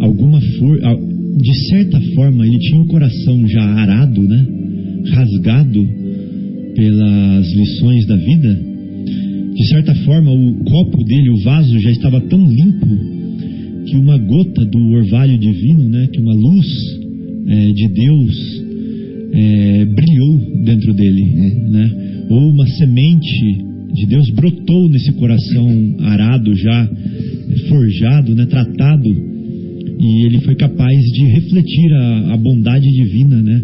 Alguma for... de certa forma ele tinha o coração já arado, né? Rasgado pelas lições da vida. De certa forma o copo dele, o vaso já estava tão limpo que uma gota do orvalho divino, né? Que uma luz eh, de Deus eh, brilhou dentro dele, né? Ou uma semente de Deus brotou nesse coração arado já, forjado, né? Tratado e ele foi capaz de refletir a, a bondade divina, né?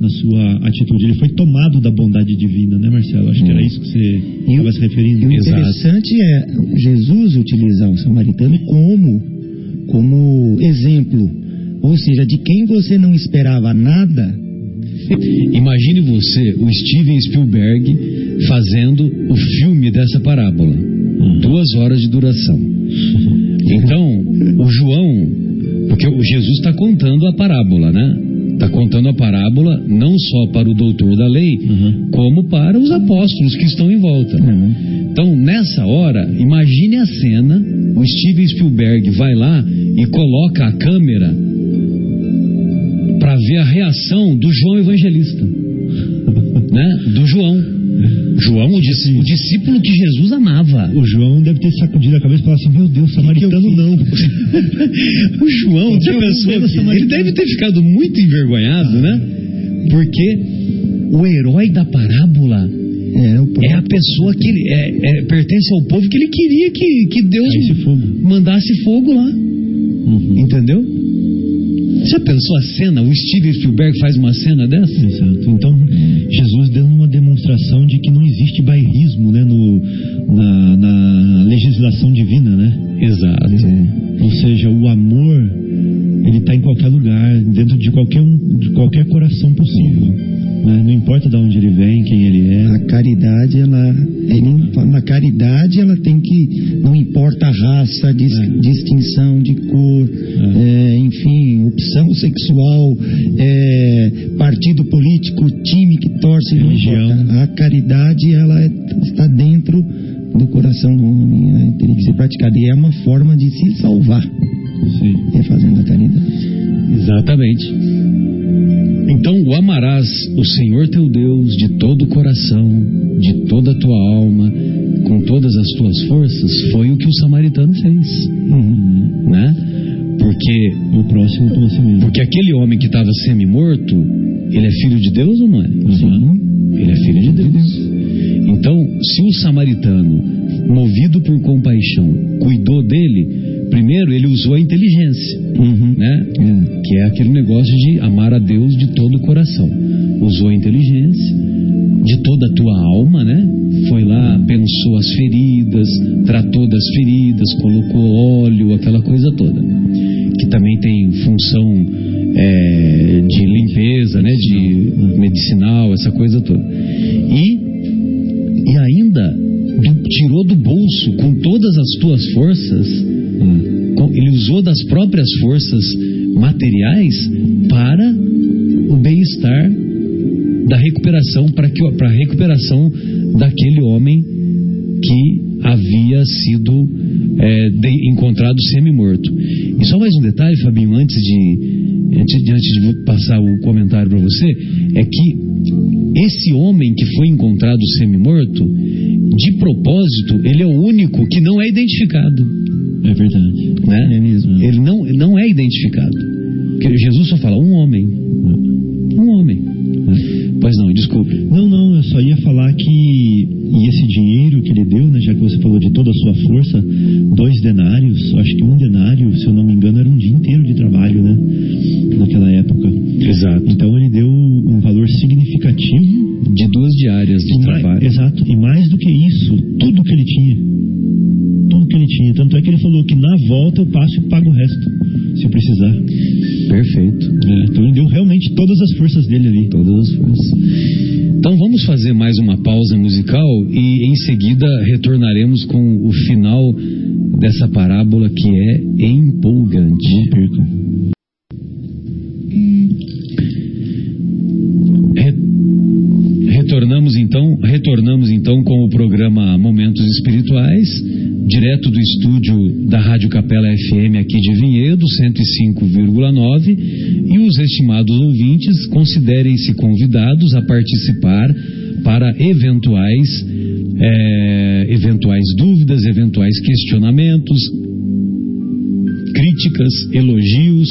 Na sua atitude. Ele foi tomado da bondade divina, né, Marcelo? Acho que era isso que você estava se referindo. O interessante é Jesus utilizar o samaritano como, como exemplo. Ou seja, de quem você não esperava nada, Imagine você, o Steven Spielberg, fazendo o filme dessa parábola. Duas horas de duração. Então, o João, porque o Jesus está contando a parábola, né? Está contando a parábola não só para o doutor da lei, como para os apóstolos que estão em volta. Então, nessa hora, imagine a cena: o Steven Spielberg vai lá e coloca a câmera para ver a reação do João Evangelista. né? Do João. João, o, dis- o discípulo que Jesus amava. O João deve ter sacudido a cabeça e falado assim: Meu Deus, samaritano não. O João, pensou? vou ver Ele deve ter ficado muito envergonhado, né? Porque o herói da parábola É, é a pessoa que ele- é, é- pertence ao povo que ele queria que, que Deus fogo. mandasse fogo lá. Uhum. Entendeu? Já pensou a cena? O Steven Spielberg faz uma cena dessa? Exato. Então, Jesus deu uma demonstração de que não existe bairrismo né, no, na, na legislação divina, né? Exato. Ou seja, o amor ele está em qualquer lugar, dentro de qualquer, um, de qualquer coração possível. né? Não importa de onde ele vem, quem ele é. A caridade, ela, ele, na caridade, ela tem que, não importa a raça, dis- É. distinção de cor, é, enfim, opção sexual, é, partido político, time que torce, Religião. A caridade, ela é- está dentro do coração do homem, né? teria que ser praticada. E é uma forma de se salvar, Sim. é fazendo a caridade. Exatamente. Então, o amarás o Senhor teu Deus de todo o coração, de toda a tua alma, com todas as tuas forças, foi o que o samaritano fez, Uhum. né? Porque O próximo porque aquele homem que estava semi-morto, ele é filho de Deus ou não é? Ele é filho de Deus. Então, se o samaritano, movido por compaixão, cuidou dele, primeiro ele usou a inteligência, Uhum. né? Que é aquele negócio de amar a Deus de todo o coração. Usou a inteligência, de toda a tua alma, né? Foi lá, pensou as feridas, tratou das feridas, colocou óleo, aquela coisa toda. Que também tem função é, de limpeza, né? De medicinal, essa coisa toda. E, e ainda do- tirou do bolso com todas as tuas forças com- ele usou das próprias forças materiais para o bem-estar da recuperação, para que para a recuperação daquele homem que havia sido é, de- encontrado semi-morto. E só mais um detalhe, Fabinho, antes de, antes de, antes de passar o comentário para você, é que esse homem que foi encontrado semi-morto, de propósito, ele é o único que não é identificado É verdade. né? É mesmo. Ele não, não é identificado. Porque Jesus só fala um homem. Um homem. Pois não, desculpe. Não, não, só ia falar que e esse dinheiro que ele deu, né, já que você falou de toda a sua força, dois denários, acho que um denário, se eu não me engano, era um dia inteiro de trabalho, né? Naquela época. Exato. Então ele deu um valor significativo. De duas diárias de e mais- trabalho. exato. E mais do que isso, tudo que ele tinha. Tudo que ele tinha. Tanto é que ele falou que na volta eu passo e pago o resto, se precisar. Perfeito. É, então ele deu realmente todas as forças dele parábola que é empolgante. Retornamos então, retornamos então com o programa Momentos Espirituais, direto do estúdio da Rádio Capela FM aqui de Vinhedo, 105,9, e os estimados ouvintes considerem-se convidados a participar para eventuais críticas, elogios,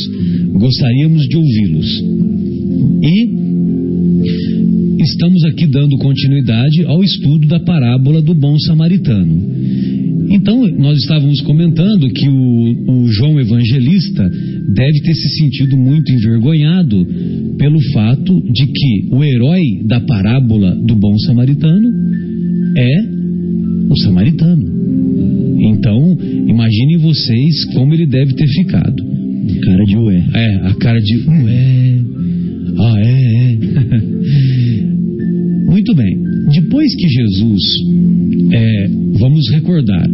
gostaríamos de ouvi-los. E estamos aqui dando continuidade ao estudo da parábola do bom samaritano. Então, nós estávamos comentando que o, o João Evangelista deve ter se sentido muito digo, ué, ah é, é. Muito bem, depois que Jesus, é, vamos recordar,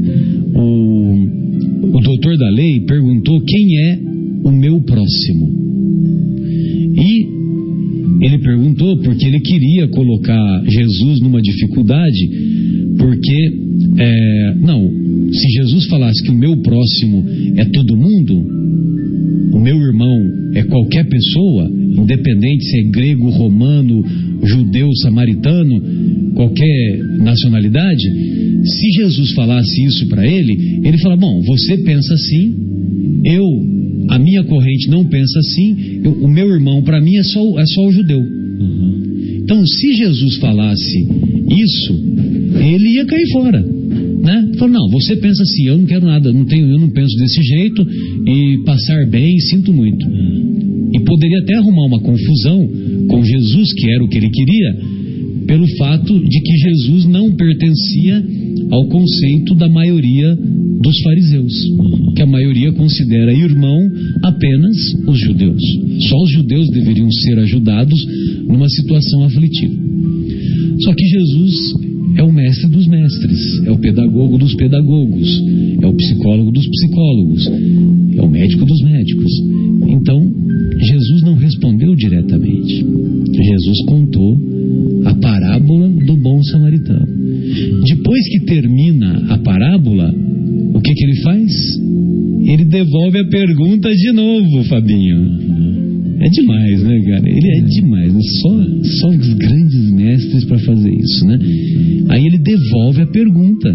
o, o doutor da lei perguntou quem é o meu próximo. E ele perguntou porque ele queria colocar Jesus numa dificuldade, porque, é, não, se Jesus falasse que o meu próximo é todo mundo, o meu irmão é qualquer pessoa, independente se é grego, romano, judeu, samaritano, qualquer nacionalidade, se Jesus falasse isso para ele, ele fala: Bom, você pensa assim, eu, a minha corrente não pensa assim, eu, o meu irmão para mim é só, é só o judeu. Uhum. Então, se Jesus falasse isso, ele ia cair fora né? Falou, não, você pensa assim, eu não quero nada, não tenho, eu não penso desse jeito e passar bem, sinto muito. E poderia até arrumar uma confusão com Jesus, que era o que ele queria, pelo fato de que Jesus não pertencia ao conceito da maioria dos fariseus, que a maioria considera irmão apenas os judeus. Só os judeus deveriam ser ajudados numa situação aflitiva. Só que Jesus é o mestre dos mestres, é o pedagogo dos pedagogos, é o psicólogo dos psicólogos, é o médico dos médicos. Então, Jesus não respondeu diretamente. Jesus contou a parábola do bom samaritano. Depois que termina a parábola, o que, que ele faz? Ele devolve a pergunta de novo, Fabinho. É demais, né, cara? Ele é demais. Né? Só, só os grandes mestres para fazer isso, né? devolve a pergunta.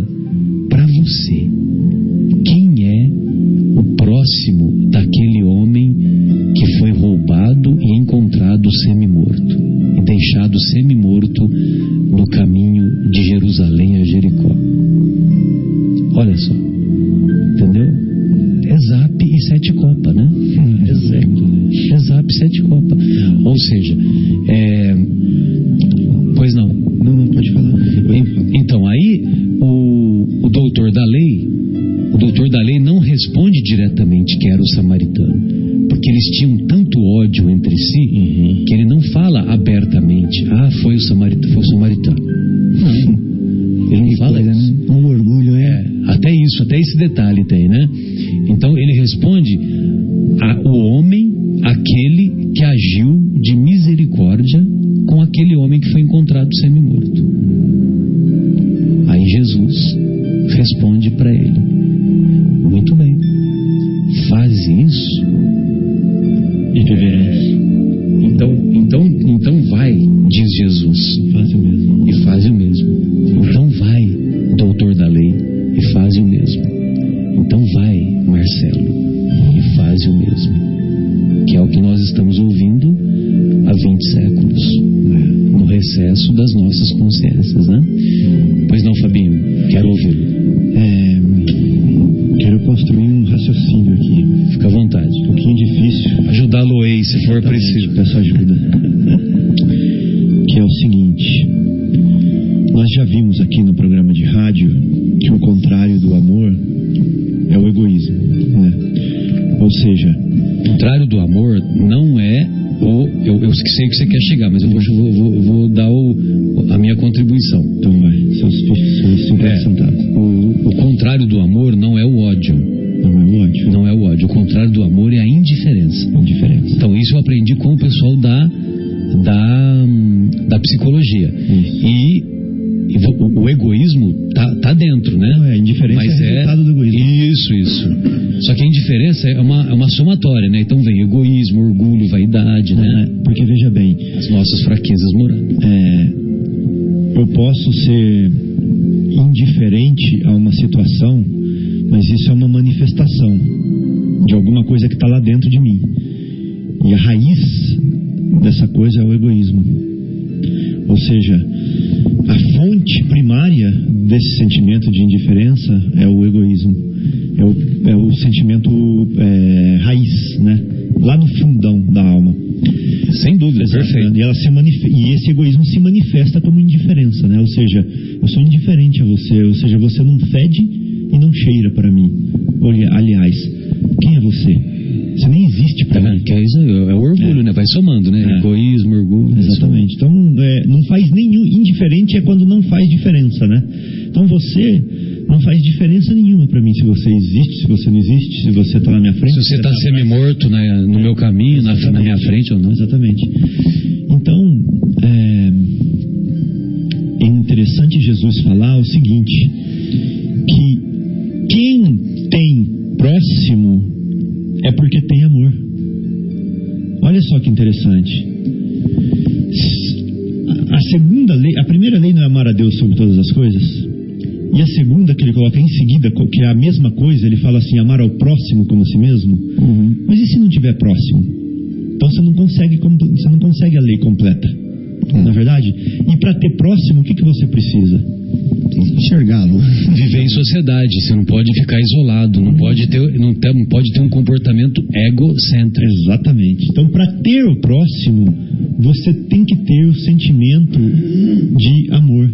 Você tem que ter o sentimento de amor,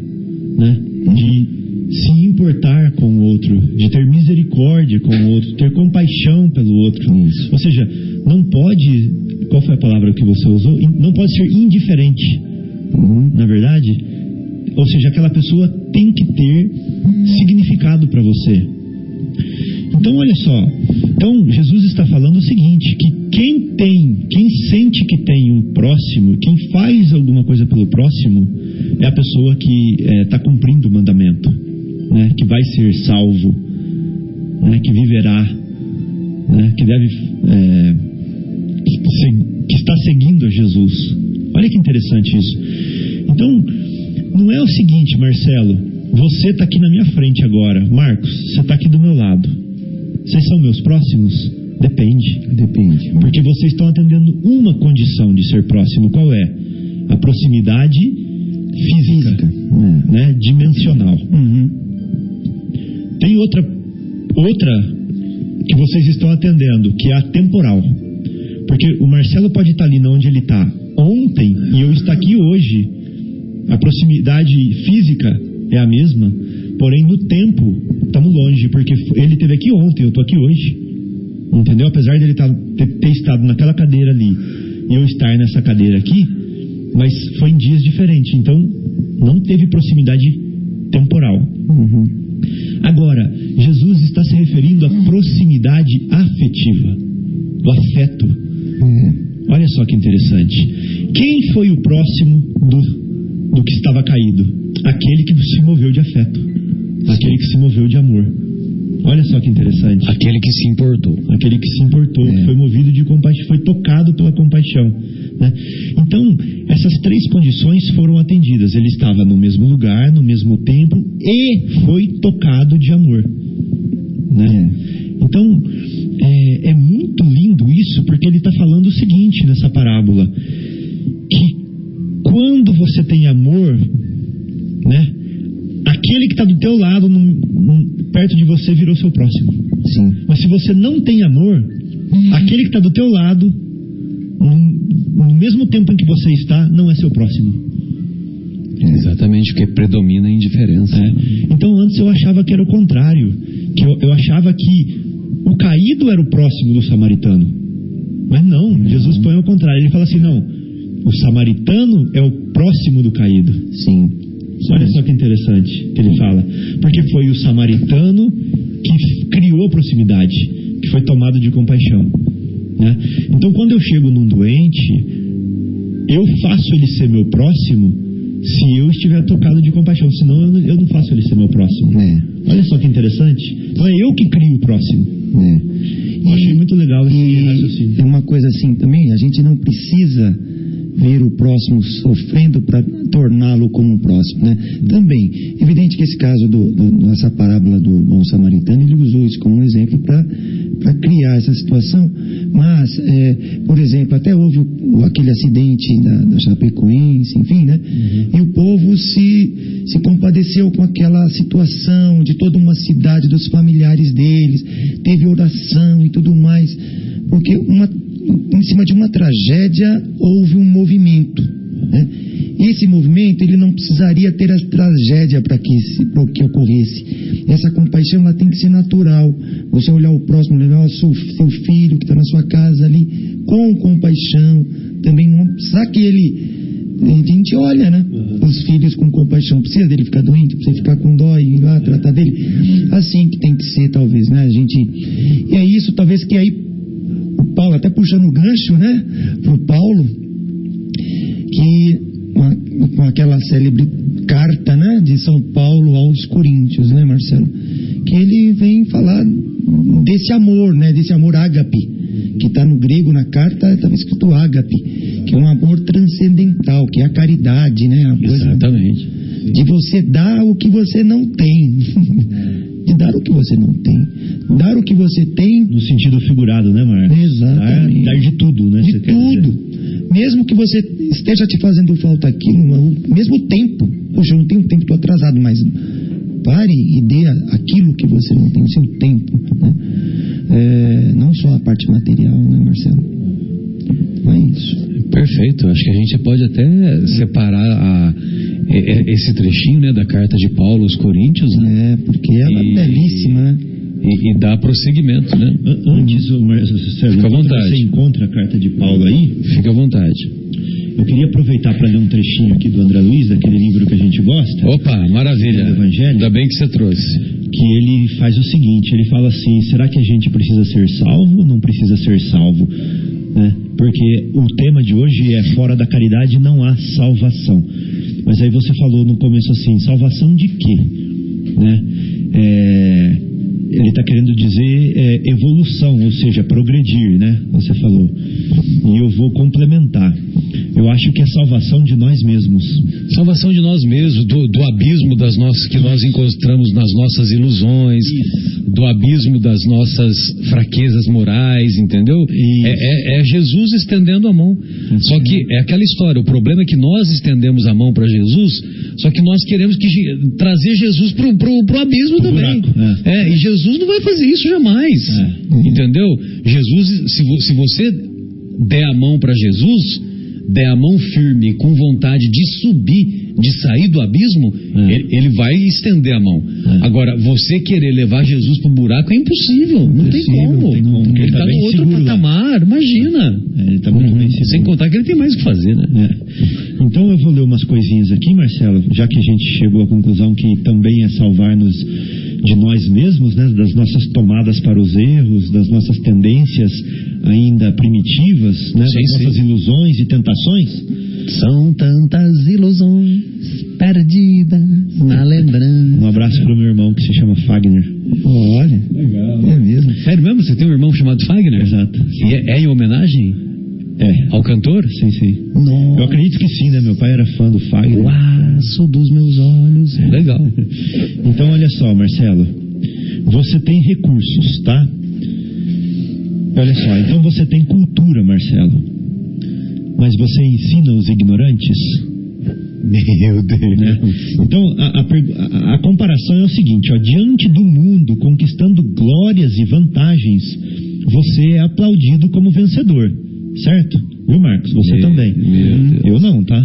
né? De se importar com o outro, de ter misericórdia com o outro, ter compaixão pelo outro. Isso. Ou seja, não pode, qual foi a palavra que você usou? Não pode ser indiferente. Uhum. Na verdade, ou seja, aquela pessoa outra que vocês estão atendendo, que é a temporal. Porque o Marcelo pode estar ali onde ele está ontem e eu estar aqui hoje. A proximidade física é a mesma, porém no tempo estamos longe, porque ele esteve aqui ontem, eu estou aqui hoje. Entendeu? Apesar dele tá, ter, ter estado naquela cadeira ali e eu estar nessa cadeira aqui, mas foi em dias diferentes, então não teve proximidade temporal. Uhum. Agora, Jesus está se referindo à proximidade afetiva, o afeto. É. Olha só que interessante. Quem foi o próximo do, do que estava caído? Aquele que se moveu de afeto, aquele que se moveu de amor. Olha só que interessante. Aquele que se importou. Aquele que se importou, É. que foi movido de compaixão, foi tocado pela compaixão. né? Então, essas três condições foram atendidas. Ele estava no mesmo lugar, no mesmo tempo e foi tocado de amor. né? Então, é, é muito lindo isso, porque ele está falando o seguinte nessa parábola: que quando você tem amor, né? Aquele que está do teu lado, num- num- perto de você, virou seu próximo. Sim. Mas se você não tem amor, aquele que está do teu lado, no, no mesmo tempo em que você está, não é seu próximo. Exatamente, porque predomina a indiferença. né? Então antes eu achava que era o contrário, que eu, eu achava que o caído era o próximo do samaritano. Mas não, Jesus põe ao contrário. Ele fala assim: não, o samaritano é o próximo do caído. Sim. Olha só que interessante que ele fala. Porque foi o samaritano que criou a proximidade, que foi tomado de compaixão. né? Então, quando eu chego num doente, eu faço ele ser meu próximo se eu estiver tocado de compaixão. Senão, eu não, eu não faço ele ser meu próximo. É. Olha só que interessante. Então, é eu que crio o próximo. É. Eu achei muito legal esse raciocínio. E uma coisa assim também, a gente não precisa ver o próximo sofrendo para torná-lo como um próximo, né? Também, evidente que esse caso do, do- dessa parábola do bom samaritano, ele usou isso como um exemplo para criar essa situação, mas, é, por exemplo, até houve aquele acidente da, da Chapecoense, enfim, né? E o povo se, se compadeceu com aquela situação de toda uma cidade, dos familiares deles, teve oração e tudo mais, porque uma, em cima de uma tragédia houve um movimento. Né? Esse movimento ele não precisaria ter a tragédia para que, esse- que ocorresse. Essa compaixão ela tem que ser natural. Você olhar o próximo, levar o seu, seu filho que está na sua casa ali com compaixão. Também não precisa que ele. A gente olha, né? Os filhos com compaixão. Precisa dele ficar doente, precisa ficar com dó e ir lá tratar dele. Assim que tem que ser, talvez, né? A gente. E é isso, talvez que aí Paulo, até puxando o gancho, né? Pro Paulo, que com aquela célebre carta, né, de São Paulo aos Coríntios, né, Marcelo? Que ele vem falar desse amor, né? Desse amor ágape, que está no grego na carta estava escrito ágape, que é um amor transcendental, que é a caridade, né? A coisa Exatamente. de você dar o que você não tem. de dar o que você não tem. Dar o que você tem No sentido figurado, né, Marcos? Exatamente. Dar, dar de tudo, né? de tudo. Mesmo que você esteja te fazendo falta aquilo, ao mesmo tempo. Poxa, eu não tenho tempo, estou atrasado, mas pare e dê aquilo que você não tem, o seu tempo. Né? É, não só a parte material, né, Marcelo? Não é isso. Perfeito. Acho que a gente pode até separar a- esse trechinho né, da carta de Paulo aos Coríntios né, É, porque ela E- é belíssima, né? E, e dar prosseguimento. Né? An- Antes, Fica à vontade. você encontra a carta de Paulo aí, Fica à vontade. eu queria aproveitar para ler um trechinho aqui do André Luiz, daquele livro que a gente gosta. Opa, maravilha. Do Evangelho? Ainda bem que você trouxe. que ele faz o seguinte, ele fala assim, será que a gente precisa ser salvo ou não precisa ser salvo? Né? Porque o tema de hoje é fora da caridade não há salvação. Mas aí você falou no começo assim, salvação de quê? Né? É, ele está querendo dizer é, evolução, ou seja, progredir, né? Você falou. E eu vou complementar. Eu acho que é salvação de nós mesmos. Salvação de nós mesmos, do, do das nossas, que nós encontramos nas nossas ilusões, do abismo das nossas fraquezas morais, entendeu? Isso. É, é- é Jesus estendendo a mão. Só que é aquela história, o problema é que nós estendemos a mão para Jesus, só que nós queremos que trazer Jesus pro, pro, pro abismo também. buraco, É, e Jesus não vai fazer isso jamais. É. Entendeu? Jesus, se, se você der a mão para Jesus, der a mão firme, com vontade de subir, de sair do abismo, É. ele, ele vai estender a mão. É. Agora, você querer levar Jesus para o buraco é impossível. Não tem como. não tem como, Ele tá está bem no outro seguro lá. patamar, imagina. É, ele está muito bem Sem contar que ele tem mais o que fazer, né? É. Então eu vou ler umas coisinhas aqui, Marcelo, já que a gente chegou à conclusão que também é salvar-nos de nós mesmos, né, das nossas tomadas para os erros, das nossas tendências ainda primitivas, né, Sim, das sim. nossas ilusões e tentações. São tantas ilusões perdidas na lembrança. Um abraço para o meu irmão que se chama Fagner. Olha, é mesmo. Sério mesmo? Você tem um irmão chamado Fagner? Exato. E é, é em homenagem É. ao cantor? Sim, sim. Eu Nossa, acredito que sim, né? Meu pai era fã do Fagner. o aço dos meus olhos. Legal. Então, olha só, Marcelo. Você tem recursos, tá? Olha só, então você tem cultura, Marcelo. Mas você ensina os ignorantes? Meu Deus. né? Então, a, a a- comparação é o seguinte: ó, diante do mundo conquistando glórias e vantagens, você é aplaudido como vencedor, certo? Viu, Marcos? Você Meu- também. meu. Eu não, tá?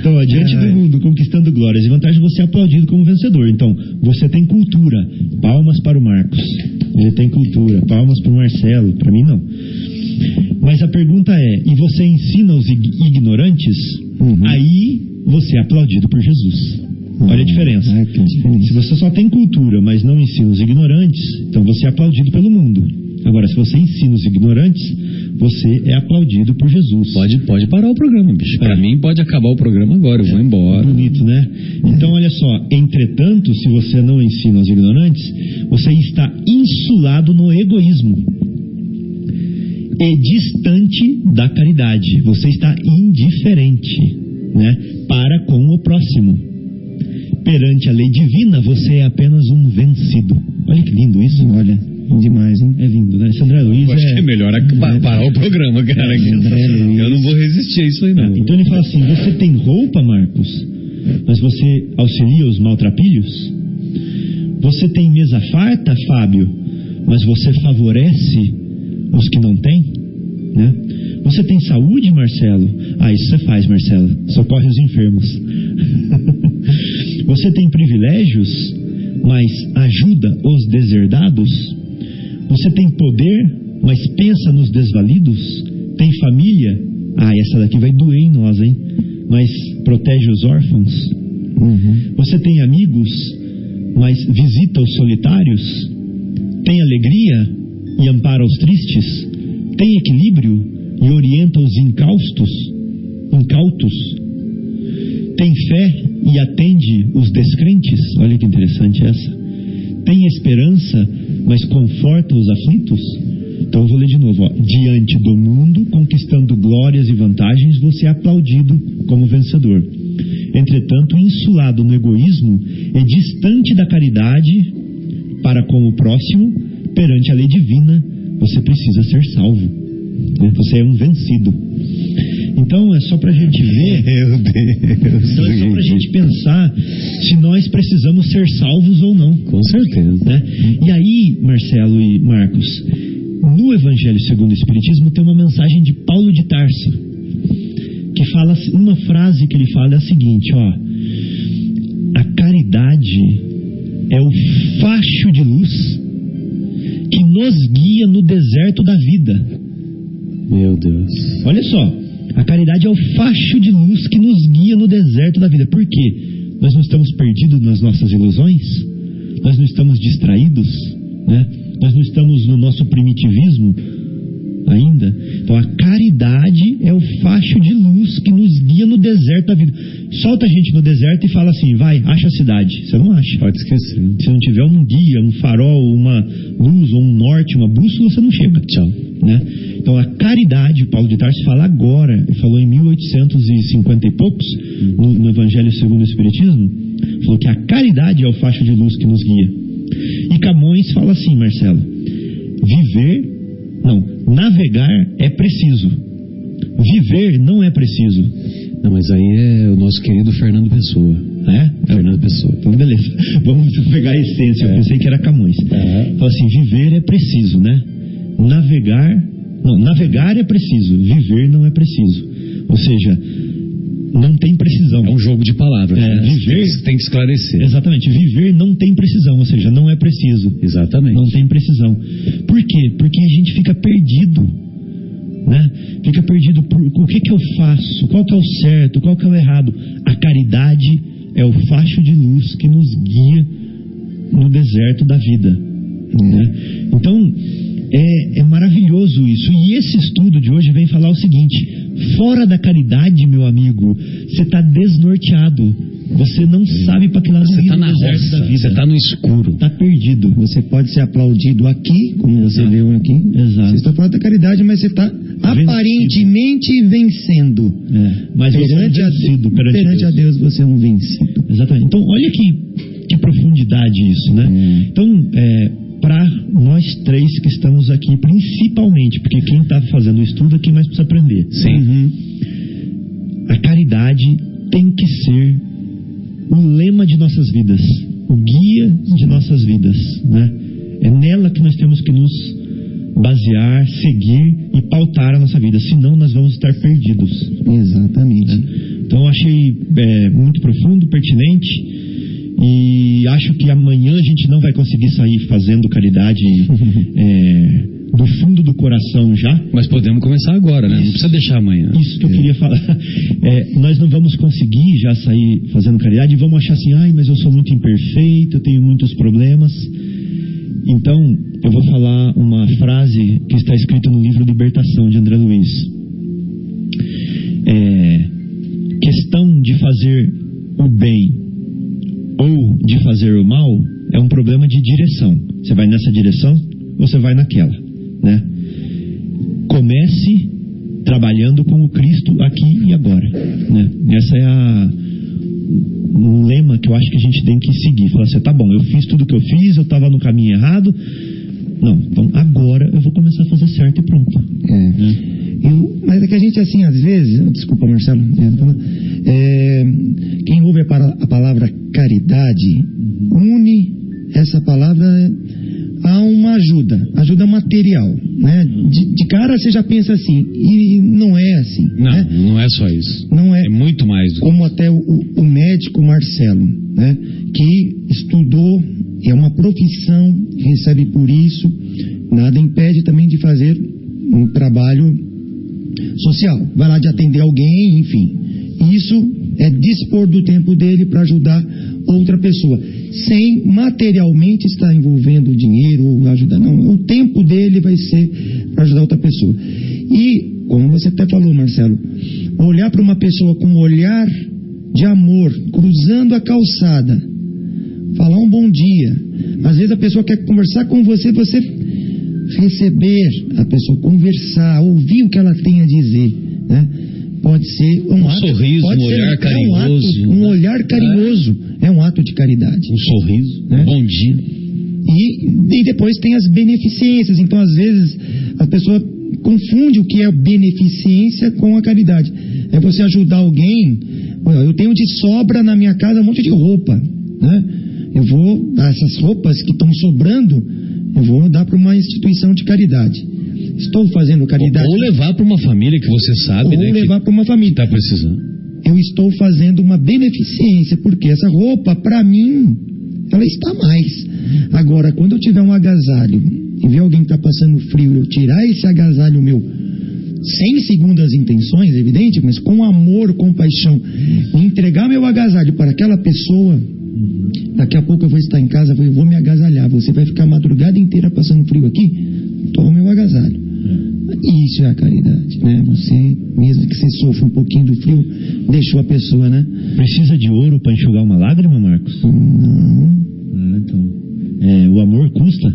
então, ó, diante do mundo conquistando glórias e vantagens, você é aplaudido como vencedor. Então, você tem cultura. Palmas para o Marcos. Ele tem cultura. Palmas para o Marcelo. Para mim, não. Mas a pergunta é: e você ensina os ig- ignorantes? Aí você é aplaudido por Jesus. Olha a diferença. Ah, diferença. Se você só tem cultura, mas não ensina os ignorantes, então você é aplaudido pelo mundo. Agora, se você ensina os ignorantes, você é aplaudido por Jesus. Pode, pode parar o programa, bicho. Pra É. mim, pode acabar o programa agora. Eu vou embora. Bonito, né? Então, olha só. Entretanto, se você não ensina os ignorantes, você está insulado no egoísmo e distante da caridade. Você está indiferente, né? Para com o próximo. Perante a lei divina, você é apenas um vencido. Olha que lindo isso. Olha, demais, hein? É lindo, né? Esse André Luiz Eu acho é... que é melhor ac- pa- parar o programa, cara. É. Eu não vou resistir a isso aí, não. Então ele fala assim: você tem roupa, Marcos, mas você auxilia os maltrapilhos? Você tem mesa farta, Fábio, mas você favorece os que não têm? Né? Você tem saúde, Marcelo? Ah, isso você faz, Marcelo. Socorre os enfermos. você tem privilégios, mas ajuda os deserdados? Você tem poder, mas pensa nos desvalidos? Tem família? Ah, essa daqui vai doer em nós, hein? Mas protege os órfãos? Você tem amigos, mas visita os solitários? Tem alegria e ampara os tristes? Tem equilíbrio e orienta os incaustos? Incautos? Tem fé e atende os descrentes? Olha que interessante essa. Tem esperança, mas conforta os aflitos? Então eu vou ler de novo. Ó. Diante do mundo, conquistando glórias e vantagens, você é aplaudido como vencedor. Entretanto, insulado no egoísmo e distante da caridade para com o próximo, perante a lei divina, você precisa ser salvo. Né? Você é um vencido. Então é só para a gente ver. Meu Deus. Então é só para a gente pensar se nós precisamos ser salvos ou não. Com certeza. Né? E aí, Marcelo e Marcos, no Evangelho segundo o Espiritismo tem uma mensagem de Paulo de Tarso que fala uma frase que ele fala é a seguinte, ó: a caridade é o facho de luz que nos guia no deserto da vida. Meu Deus. Olha só, a caridade é o facho de luz que nos guia no deserto da vida. Por quê? Nós não estamos perdidos nas nossas ilusões? Nós não estamos distraídos? Né? Nós não estamos no nosso primitivismo ainda? Então a caridade é o facho de luz que nos guia no deserto da vida. Solta a gente no deserto e fala assim: vai, acha a cidade. Você não acha. Pode esquecer. Se não tiver um guia, um farol, uma luz, ou um norte, uma bússola, você não chega. Tchau. Né? Então a caridade, Paulo de Tarso fala agora, ele falou em 1850 e poucos, no, no Evangelho segundo o Espiritismo, falou que a caridade é o facho de luz que nos guia. E Camões fala assim, Marcelo, viver, não, navegar é preciso, viver não é preciso. Não, mas aí é o nosso querido Fernando Pessoa. É? Fernando Pessoa. Então, beleza. Vamos pegar a essência. Eu É. pensei que era Camões. É. Fala assim: viver é preciso, né? Navegar. Não, navegar é preciso. Viver não é preciso. Ou seja, não tem precisão. É um jogo de palavras. É, né? viver- Tem que- esclarecer. Exatamente. Viver não tem precisão. Ou seja, não é preciso. Exatamente. Não tem precisão. Por quê? Porque a gente fica perdido. Né? Fica perdido por o que, que eu faço, qual que é o certo, qual que é o errado. A caridade é o facho de luz que nos guia no deserto da vida. né? Então, é, é maravilhoso isso. E esse estudo de hoje vem falar o seguinte: fora da caridade, meu amigo, você está desnorteado. Você não sabe para que lado Você está na roça, da vida. você está no escuro. Está perdido. Você pode ser aplaudido aqui, como você Exato. leu aqui. Exato. Você está falando da caridade, mas você está aparentemente vencendo. É, mas você é perante, a, vencido perante perante a Deus. Deus você é um vencido. Exatamente. Então, olha que, que profundidade isso, né? Hum. Então, é, para nós três que estamos aqui, principalmente, porque quem está fazendo o estudo é quem mais precisa aprender. Sim. Uhum. A caridade tem que ser o lema de nossas vidas, o guia de nossas vidas, né? É nela que nós temos que nos basear, seguir e pautar a nossa vida, senão nós vamos estar perdidos. Exatamente. Então eu achei é, muito profundo, pertinente e acho que amanhã a gente não vai conseguir sair fazendo caridade é, do fundo do coração já. Mas podemos começar agora, né? Não precisa deixar amanhã. Isso que eu queria falar. É, nós não vamos conseguir já sair fazendo caridade e vamos achar assim, ai, mas eu sou muito imperfeito, eu tenho muitos problemas. Então, eu vou falar uma frase que está escrita no livro Libertação de André Luiz. É, questão de fazer o bem ou de fazer o mal é um problema de direção. Você vai nessa direção ou você vai naquela, né? Comece trabalhando com o Cristo aqui e agora, né? Essa é a um lema que eu acho que a gente tem que seguir. Falar assim, tá bom, eu fiz tudo que eu fiz, eu estava no caminho errado. Não, então agora eu vou começar a fazer certo e pronto. É. Né? Eu- mas é que a gente, assim, às vezes, desculpa, Marcelo, falando, é, quem ouve a, a palavra caridade une essa palavra a uma ajuda, ajuda material. Né? De, de cara você já pensa assim, e não é assim. Não, né? não é só isso. Não é, É muito mais do como até o, o médico Marcelo, né, que estudou, é uma profissão, recebe por isso, nada impede também de fazer um trabalho social. Vai lá de atender alguém, enfim. Isso é dispor do tempo dele para ajudar outra pessoa, sem materialmente estar envolvendo dinheiro ou ajudar. Não, o tempo dele vai ser para ajudar outra pessoa. E, como você até falou, Marcelo, olhar para uma pessoa com um olhar de amor, cruzando a calçada, falar um bom dia. Às vezes a pessoa quer conversar com você, você receber a pessoa, conversar, ouvir o que ela tem a dizer, né? Pode ser um, Um ato, sorriso, um olhar é um, ato, carinhoso. um olhar carinhoso é um ato de caridade. Um sorriso, Né? um bom dia. E, e depois tem as beneficências. Então, às vezes, a pessoa confunde o que é beneficência com a caridade. É você ajudar alguém. Eu tenho de sobra na minha casa um monte de roupa. Né? Eu vou essas roupas que estão sobrando, eu vou dar para uma instituição de caridade. Estou fazendo caridade. Ou levar para uma família que você sabe, ou né? levar para uma família. Que está precisando. Eu estou fazendo uma beneficência, porque essa roupa, para mim, ela está mais. Agora, quando eu tiver um agasalho e ver alguém que está passando frio, eu tirar esse agasalho meu, sem segundas intenções, evidente, mas com amor, com paixão, e entregar meu agasalho para aquela pessoa, daqui a pouco eu vou estar em casa, eu vou me agasalhar. Você vai ficar a madrugada inteira passando frio aqui? Toma meu agasalho. Isso é a caridade, né? Você, mesmo que você sofra um pouquinho do frio, deixou a pessoa, né? Precisa de ouro para enxugar uma lágrima, Marcos? Não, Ah, então. É, o amor custa?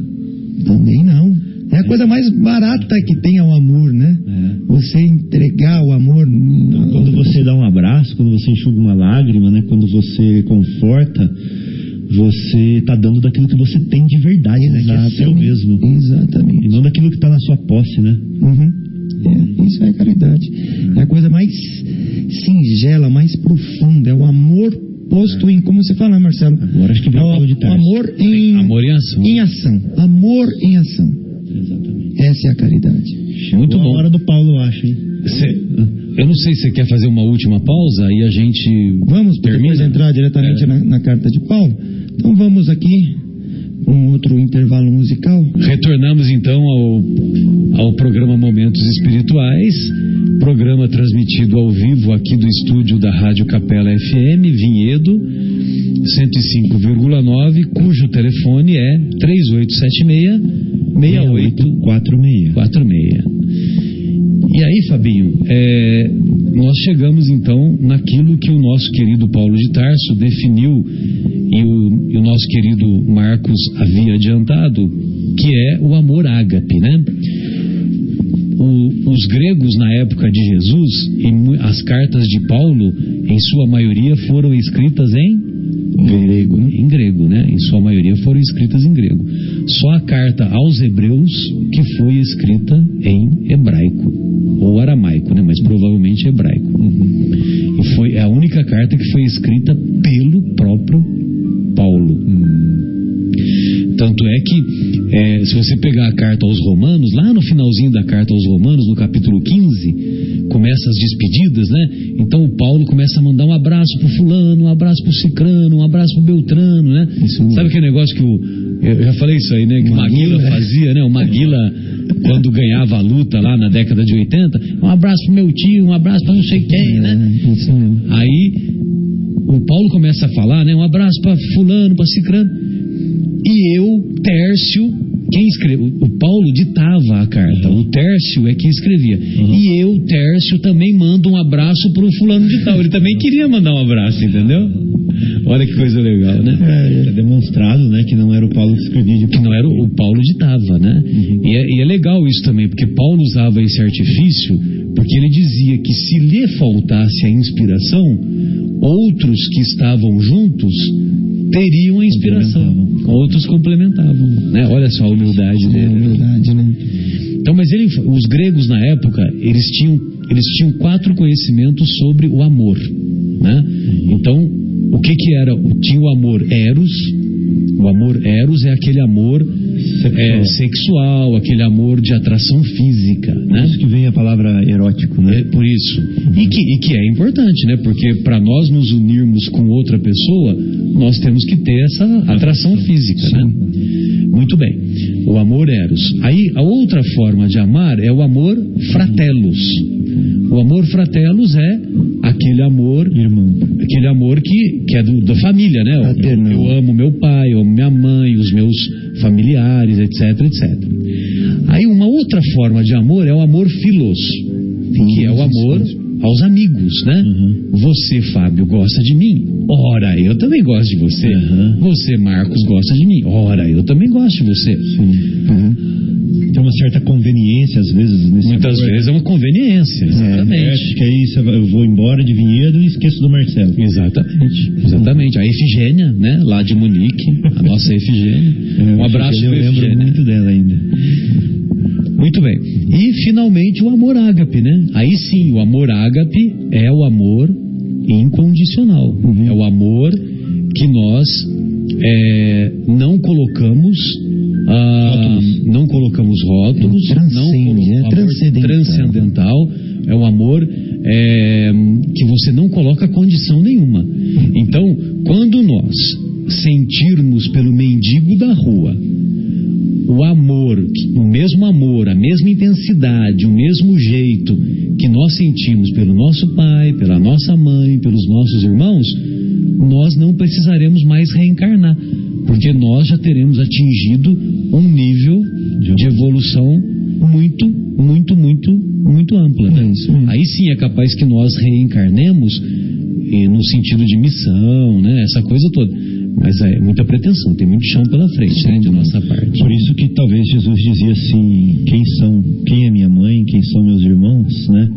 também não. É a coisa mais barata que tem é o amor, né? É. Você entregar o amor. Então, quando você dá um abraço, quando você enxuga uma lágrima, né? Quando você conforta, você está dando daquilo que você tem de verdade, né? Que é seu mesmo. E Exatamente. não daquilo que está na sua posse, né? Uhum. É, isso é caridade. É a coisa mais singela, mais profunda. É o amor posto em, como você fala, Marcelo? Agora acho que vem é o de o Tarso. amor em, Amor em ação. em ação. Amor em ação. Exatamente. Essa é a caridade. Muito Boa bom. hora do Paulo, eu acho, hein? Cê- eu não sei se você quer fazer uma última pausa e a gente Vamos para depois termina. entrar diretamente É. na, na carta de Paulo? Então vamos aqui um outro intervalo musical. Retornamos então ao, ao programa Momentos Espirituais, programa transmitido ao vivo aqui do estúdio da Rádio Capela FM, Vinhedo, 105,9, cujo telefone é 3876 46. 6846. E aí, Fabinho, é, nós chegamos então naquilo que o nosso querido Paulo de Tarso definiu e o, e o nosso querido Marcos havia adiantado, que é o amor ágape, né? Os gregos na época de Jesus e as cartas de Paulo, em sua maioria, foram escritas em grego, né? em grego, né? Em sua maioria foram escritas em grego. Só a carta aos Hebreus que foi escrita em hebraico ou aramaico, né? Mas provavelmente hebraico. E foi é a única carta que foi escrita pelo próprio Paulo. Tanto é que, é, se você pegar a carta aos Romanos, lá no finalzinho da carta aos Romanos, no capítulo 15, começa as despedidas, né? Então o Paulo começa a mandar um abraço pro fulano, um abraço pro cicrano, um abraço pro beltrano, né? Sabe aquele negócio que o. Eu já falei isso aí, né? Que o Maguila é. fazia, né? O Maguila, quando ganhava a luta lá na década de 80, um abraço pro meu tio, um abraço pra não sei quem, né? É, isso mesmo. Aí o Paulo começa a falar, né? Um abraço para fulano, para cicrano. E eu, Tércio, quem escreveu? O Paulo ditava a carta, o Tércio é quem escrevia. E eu, Tércio, também mando um abraço pro fulano de tal. Ele também queria mandar um abraço, entendeu? Olha que coisa legal, né? É demonstrado, né, que não era o Paulo que escrevia de que não era o, Paulo ditava, né? E, é, e é legal isso também, porque Paulo usava esse artifício porque ele dizia que se lhe faltasse a inspiração, outros que estavam juntos teriam a inspiração, outros complementavam, né? Olha só a humildade dele. humildade, né? Então, mas ele, os gregos na época, eles tinham, eles tinham quatro conhecimentos sobre o amor, né? Então, o que que era? Tinha o amor eros, o amor eros é aquele amor é, sexual, aquele amor de atração física, Por né? isso que vem a palavra erótico, É né? por isso. E que, e que é importante, né? Porque para nós nos unirmos com outra pessoa, nós temos que ter essa atração física, né? Muito bem. O amor eros. Aí a outra forma de amar é o amor fratelos. O amor fratelos é aquele amor Irmão. aquele amor que, que é do, da família, né? Eu, Fraternal. eu amo meu pai, eu amo minha mãe, os meus familiares, etc, etc. Aí uma outra forma de amor é o amor filos, que é o amor aos amigos. né? Uhum. Você, Fábio, gosta de mim? Ora, eu também gosto de você. Uhum. Você, Marcos, gosta de mim? Ora, eu também gosto de você. Tem uma certa conveniência, às vezes, nesse Muitas vezes é uma conveniência, É, exatamente. acho que aí vai- eu vou embora de Vinhedo e esqueço do Marcelo. Exatamente, exatamente. A Efigênia, né, lá de Munique, a nossa Efigênia. É, Um abraço eu pra lembro Efigênia. muito dela ainda. Muito bem. E finalmente o amor ágape, né? Aí sim, o amor ágape é o amor incondicional. Uhum. É o amor que nós é, não colocamos. ah, não colocamos rótulos, Transcende, não é transcendental. transcendental, é o amor é, que você não coloca condição nenhuma. Então, quando nós sentirmos pelo mendigo da rua o mesmo amor, a mesma intensidade, o mesmo jeito que nós sentimos pelo nosso pai, pela nossa mãe, pelos nossos irmãos, nós não precisaremos mais reencarnar, porque nós já teremos atingido um nível de evolução muito, muito, muito, muito ampla. né? Aí sim é capaz que nós reencarnemos no sentido de missão, né? Essa coisa toda. Mas é muita pretensão, tem muito chão pela frente, né? De nossa parte. Por isso que talvez Jesus dizia assim: quem são, quem é minha mãe, quem são meus irmãos, né?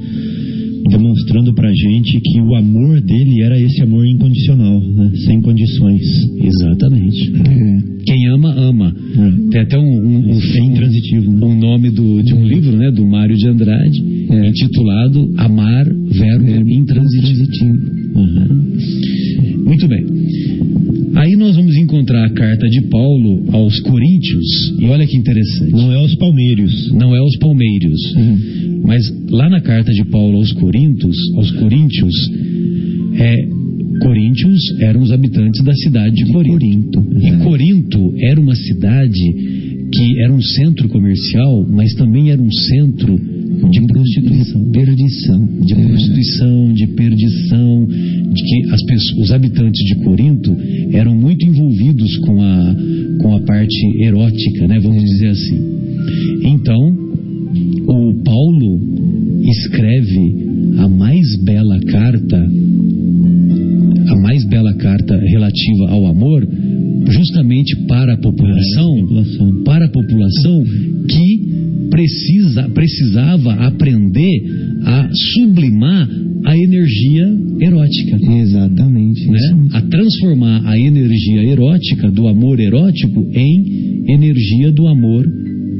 Demonstrando pra gente que o amor dele era esse amor incondicional, né? Sem condições. Exatamente. Quem ama, ama. É. Tem até um, um, um, É intransitivo, né? um nome do, de um livro, né? Do Mário de Andrade, intitulado Amar, Verbo Intransitivo. Uhum. Encontrar a carta de Paulo aos Coríntios, e olha que interessante. Não é os palmeiros. não é os palmeiros. Mas lá na carta de Paulo aos Coríntios, aos Coríntios, é, Coríntios eram os habitantes da cidade de Corinto. E Corinto era uma cidade que era um centro comercial, mas também era um centro de prostituição. Perdição. De prostituição, de perdição, de que as pessoas, os habitantes de Corinto eram muito envolvidos com a, com a parte erótica, né? Vamos dizer assim. Então, o Paulo escreve a mais bela carta, mais bela carta relativa ao amor, justamente para a população, população. para a população que precisa, precisava aprender a sublimar a energia erótica Exatamente. né? a transformar a energia erótica do amor erótico em energia do amor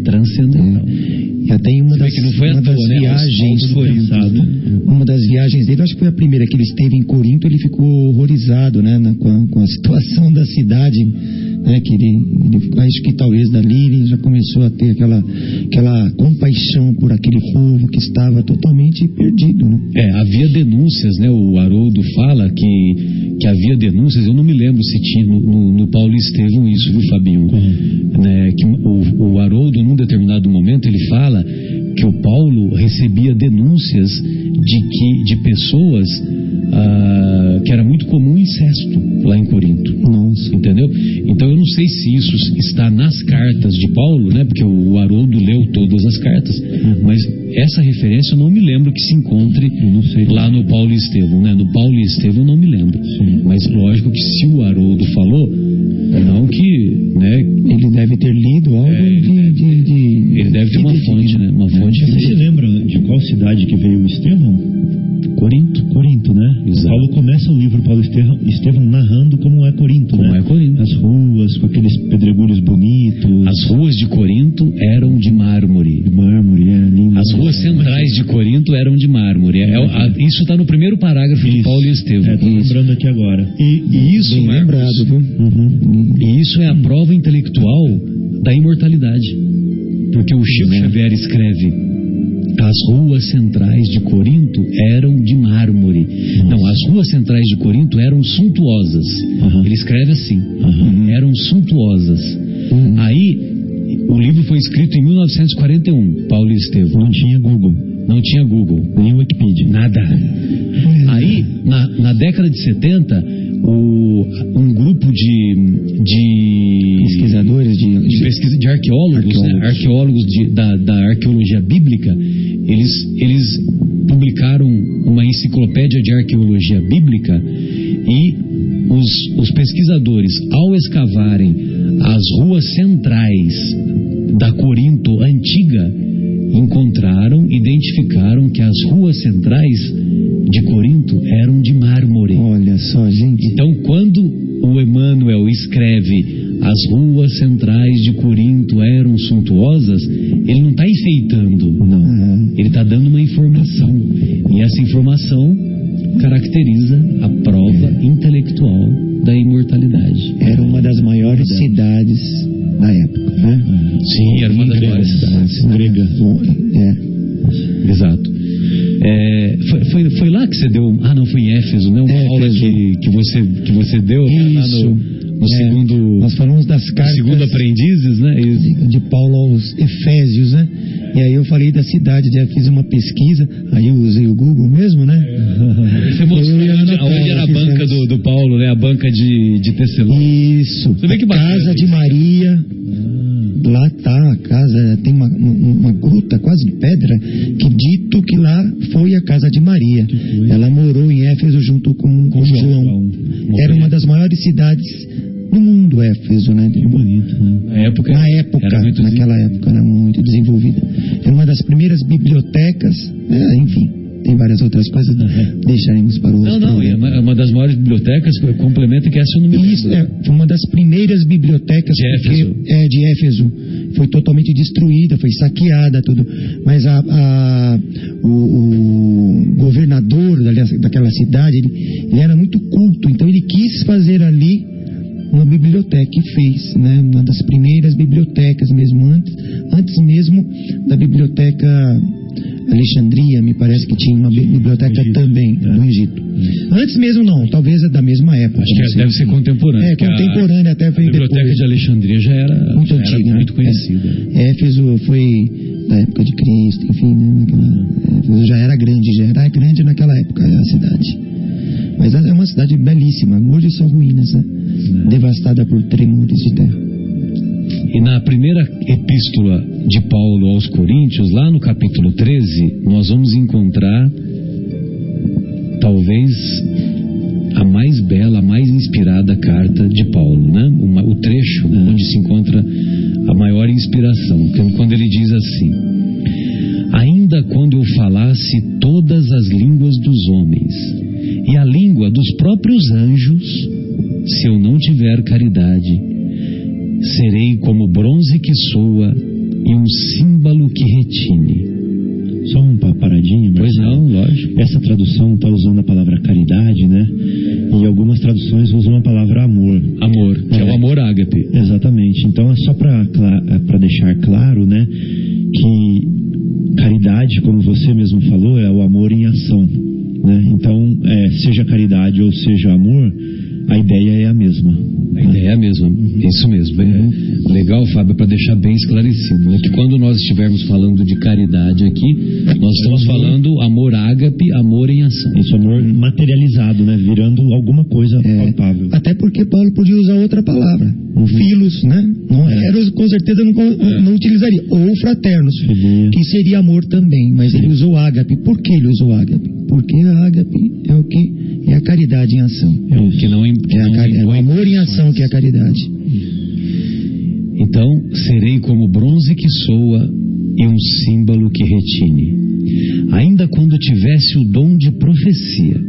transcendental. E até em uma Você das, que não foi à uma toa, das né? viagens viagens dele, acho que foi a primeira que ele esteve em Corinto, ele ficou horrorizado, né, na- com, a, com a situação da cidade, né, que ele, ele acho que talvez dali ele já começou a ter aquela, aquela compaixão por aquele povo que estava totalmente perdido, né? É, havia denúncias, né? O Haroldo fala que, que havia denúncias, eu não me lembro se tinha no, no, no Paulo Estevam isso, viu, Fabinho? Né, que o, o Haroldo, num determinado momento, ele fala que o Paulo recebia denúncias de que de pessoas ah, que era muito comum incesto lá em Corinto. Nossa. Entendeu? Então eu não sei se isso está nas cartas de Paulo, né? Porque o Haroldo leu todas as cartas, mas essa referência eu não me lembro que se encontre lá no Paulo e Estevão, né? No Paulo e Estevão eu não me lembro. Mas lógico que se o Haroldo falou, não que, Estevão, narrando como é Corinto, Como né? é Corinto. As ruas com aqueles pedregulhos bonitos, As ruas de Corinto eram de mármore. de mármore, é lindo. As ruas centrais de Corinto eram de mármore. É- é- a- isso está no primeiro parágrafo de Isso. Paulo e Estevão. É, tô lembrando aqui agora. E, e isso, Bem Marcos, lembrado, viu? Uhum. E isso é a prova intelectual da imortalidade. Porque o Chico Xavier escreve: as ruas centrais de Corinto eram de mármore. Não, as ruas centrais de Corinto eram suntuosas. Aham. Ele escreve assim: eram suntuosas. Aí, o livro foi escrito em 1941, Paulo e Estevão. Não tinha Google, Não tinha Google. nem Wikipedia. Nada. Aí, na, na década de 70, o, um grupo de, de Pesquisadores de, de, pesquisa, de arqueólogos, né? Arqueólogos. arqueólogos de- da, da arqueologia bíblica, eles, eles daquela cidade, ele, ele era muito culto, então ele quis fazer ali uma biblioteca e fez, né? Uma das primeiras bibliotecas mesmo antes, antes mesmo da biblioteca Alexandria, me parece que tinha uma bi- biblioteca Egito, também né? no Egito. Antes mesmo não, talvez é da mesma época. Acho que é- deve ser contemporânea. É, porque a- contemporânea até A foi biblioteca depois. de Alexandria já era muito já era antiga, muito né? conhecida. É. Éfeso foi da época de Cristo, enfim, né? naquela- Éfeso já era grande, já era grande naquela época a cidade. Mas é uma cidade belíssima, hoje só ruínas, né? devastada por tremores de terra. E na primeira epístola de Paulo aos Coríntios, lá no capítulo 13, nós vamos encontrar talvez a mais bela, a mais inspirada carta de Paulo, né? Uma- o trecho onde se encontra a maior inspiração, é quando ele diz assim: Ainda quando eu falasse todas as línguas dos homens e a língua dos próprios anjos, se eu não tiver caridade, serei como bronze que soa e um símbolo que retine. Só uma paradinha, Pois Marcelo. não, lógico. Essa tradução está usando a palavra caridade, né? E algumas traduções usam a palavra amor. Amor, que é, o É. amor ágape. Exatamente. Então é só para deixar claro, né, que caridade, como você mesmo falou, é o amor em ação, né? Então, é, seja caridade ou seja amor, a ideia é a mesma. A ideia é a mesma, isso mesmo. É legal, Fábio, para deixar bem esclarecido, né? que quando nós estivermos falando de caridade aqui, nós estamos falando amor ágape, amor em ação. Isso amor materializado, né, virando alguma coisa É, palpável. até porque Paulo podia usar outra palavra, o filos, né? Não eros, com certeza não, co- não utilizaria. Ou fraternos, Filia. que seria amor também, mas ele usou ágape. Por que ele usou ágape? Porque a ágape é o que? É a caridade em ação. É o que não, im- que É, a é o amor em ação que é a caridade. Então, serei como bronze que soa e um símbolo que retine. Ainda quando tivesse o dom de profecia,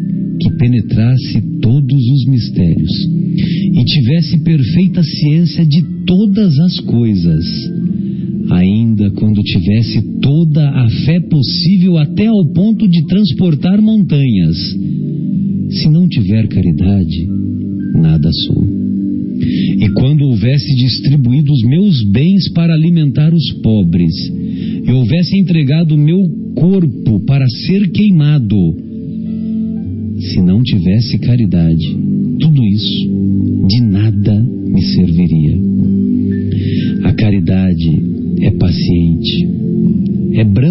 que penetrasse todos os mistérios, e tivesse perfeita ciência de todas as coisas, ainda quando tivesse toda a fé possível até ao ponto de transportar montanhas, se não tiver caridade, nada sou. E quando houvesse distribuído os meus bens para alimentar os pobres, e houvesse entregado o meu corpo para ser queimado, se não tivesse caridade, tudo isso de nada me serviria. A caridade é paciente, é branda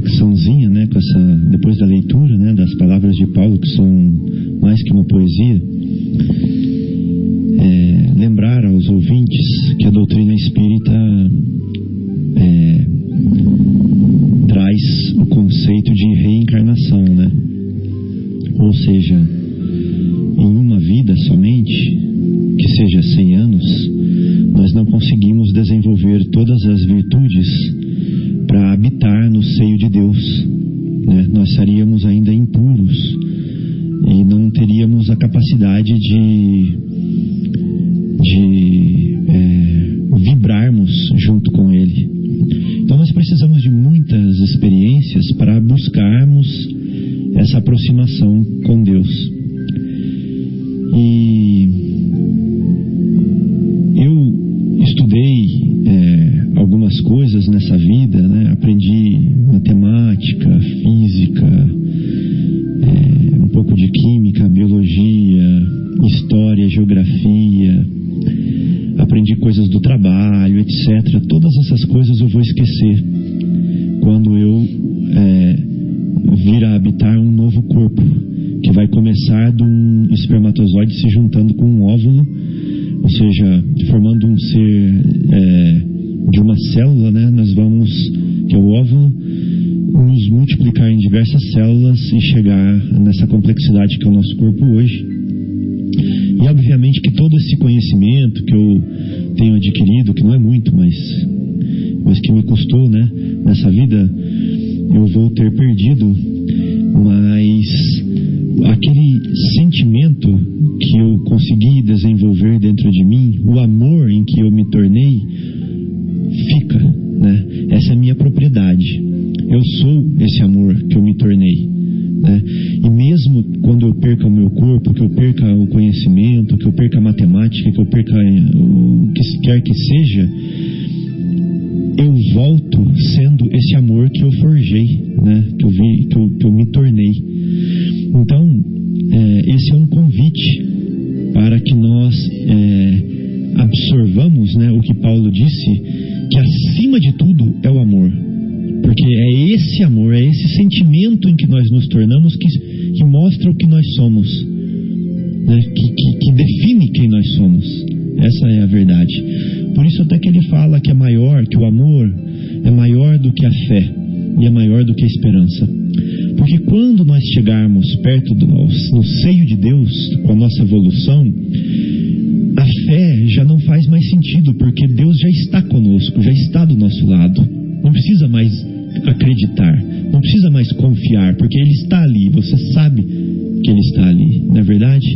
reflexãozinha, né, com essa, depois da leitura, né, das palavras de Paulo, que são mais que uma poesia, é, lembrar aos ouvintes que a doutrina espírita é, traz o conceito de reencarnação, né? Ou seja, sentido, porque Deus já está conosco, já está do nosso lado. Não precisa mais acreditar, não precisa mais confiar, porque Ele está ali, você sabe que Ele está ali, não é verdade?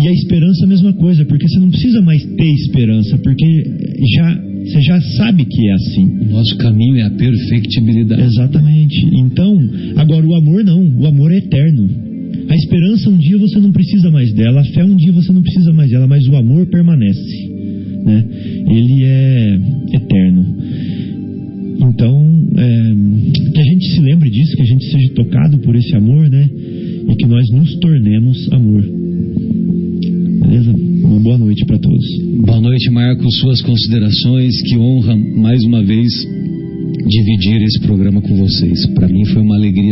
E a esperança é a mesma coisa, porque você não precisa mais ter esperança, porque já, você já sabe que é assim. O nosso caminho é a perfectibilidade. Exatamente suas considerações. Que honra mais uma vez dividir esse programa com vocês. Para mim foi uma alegria.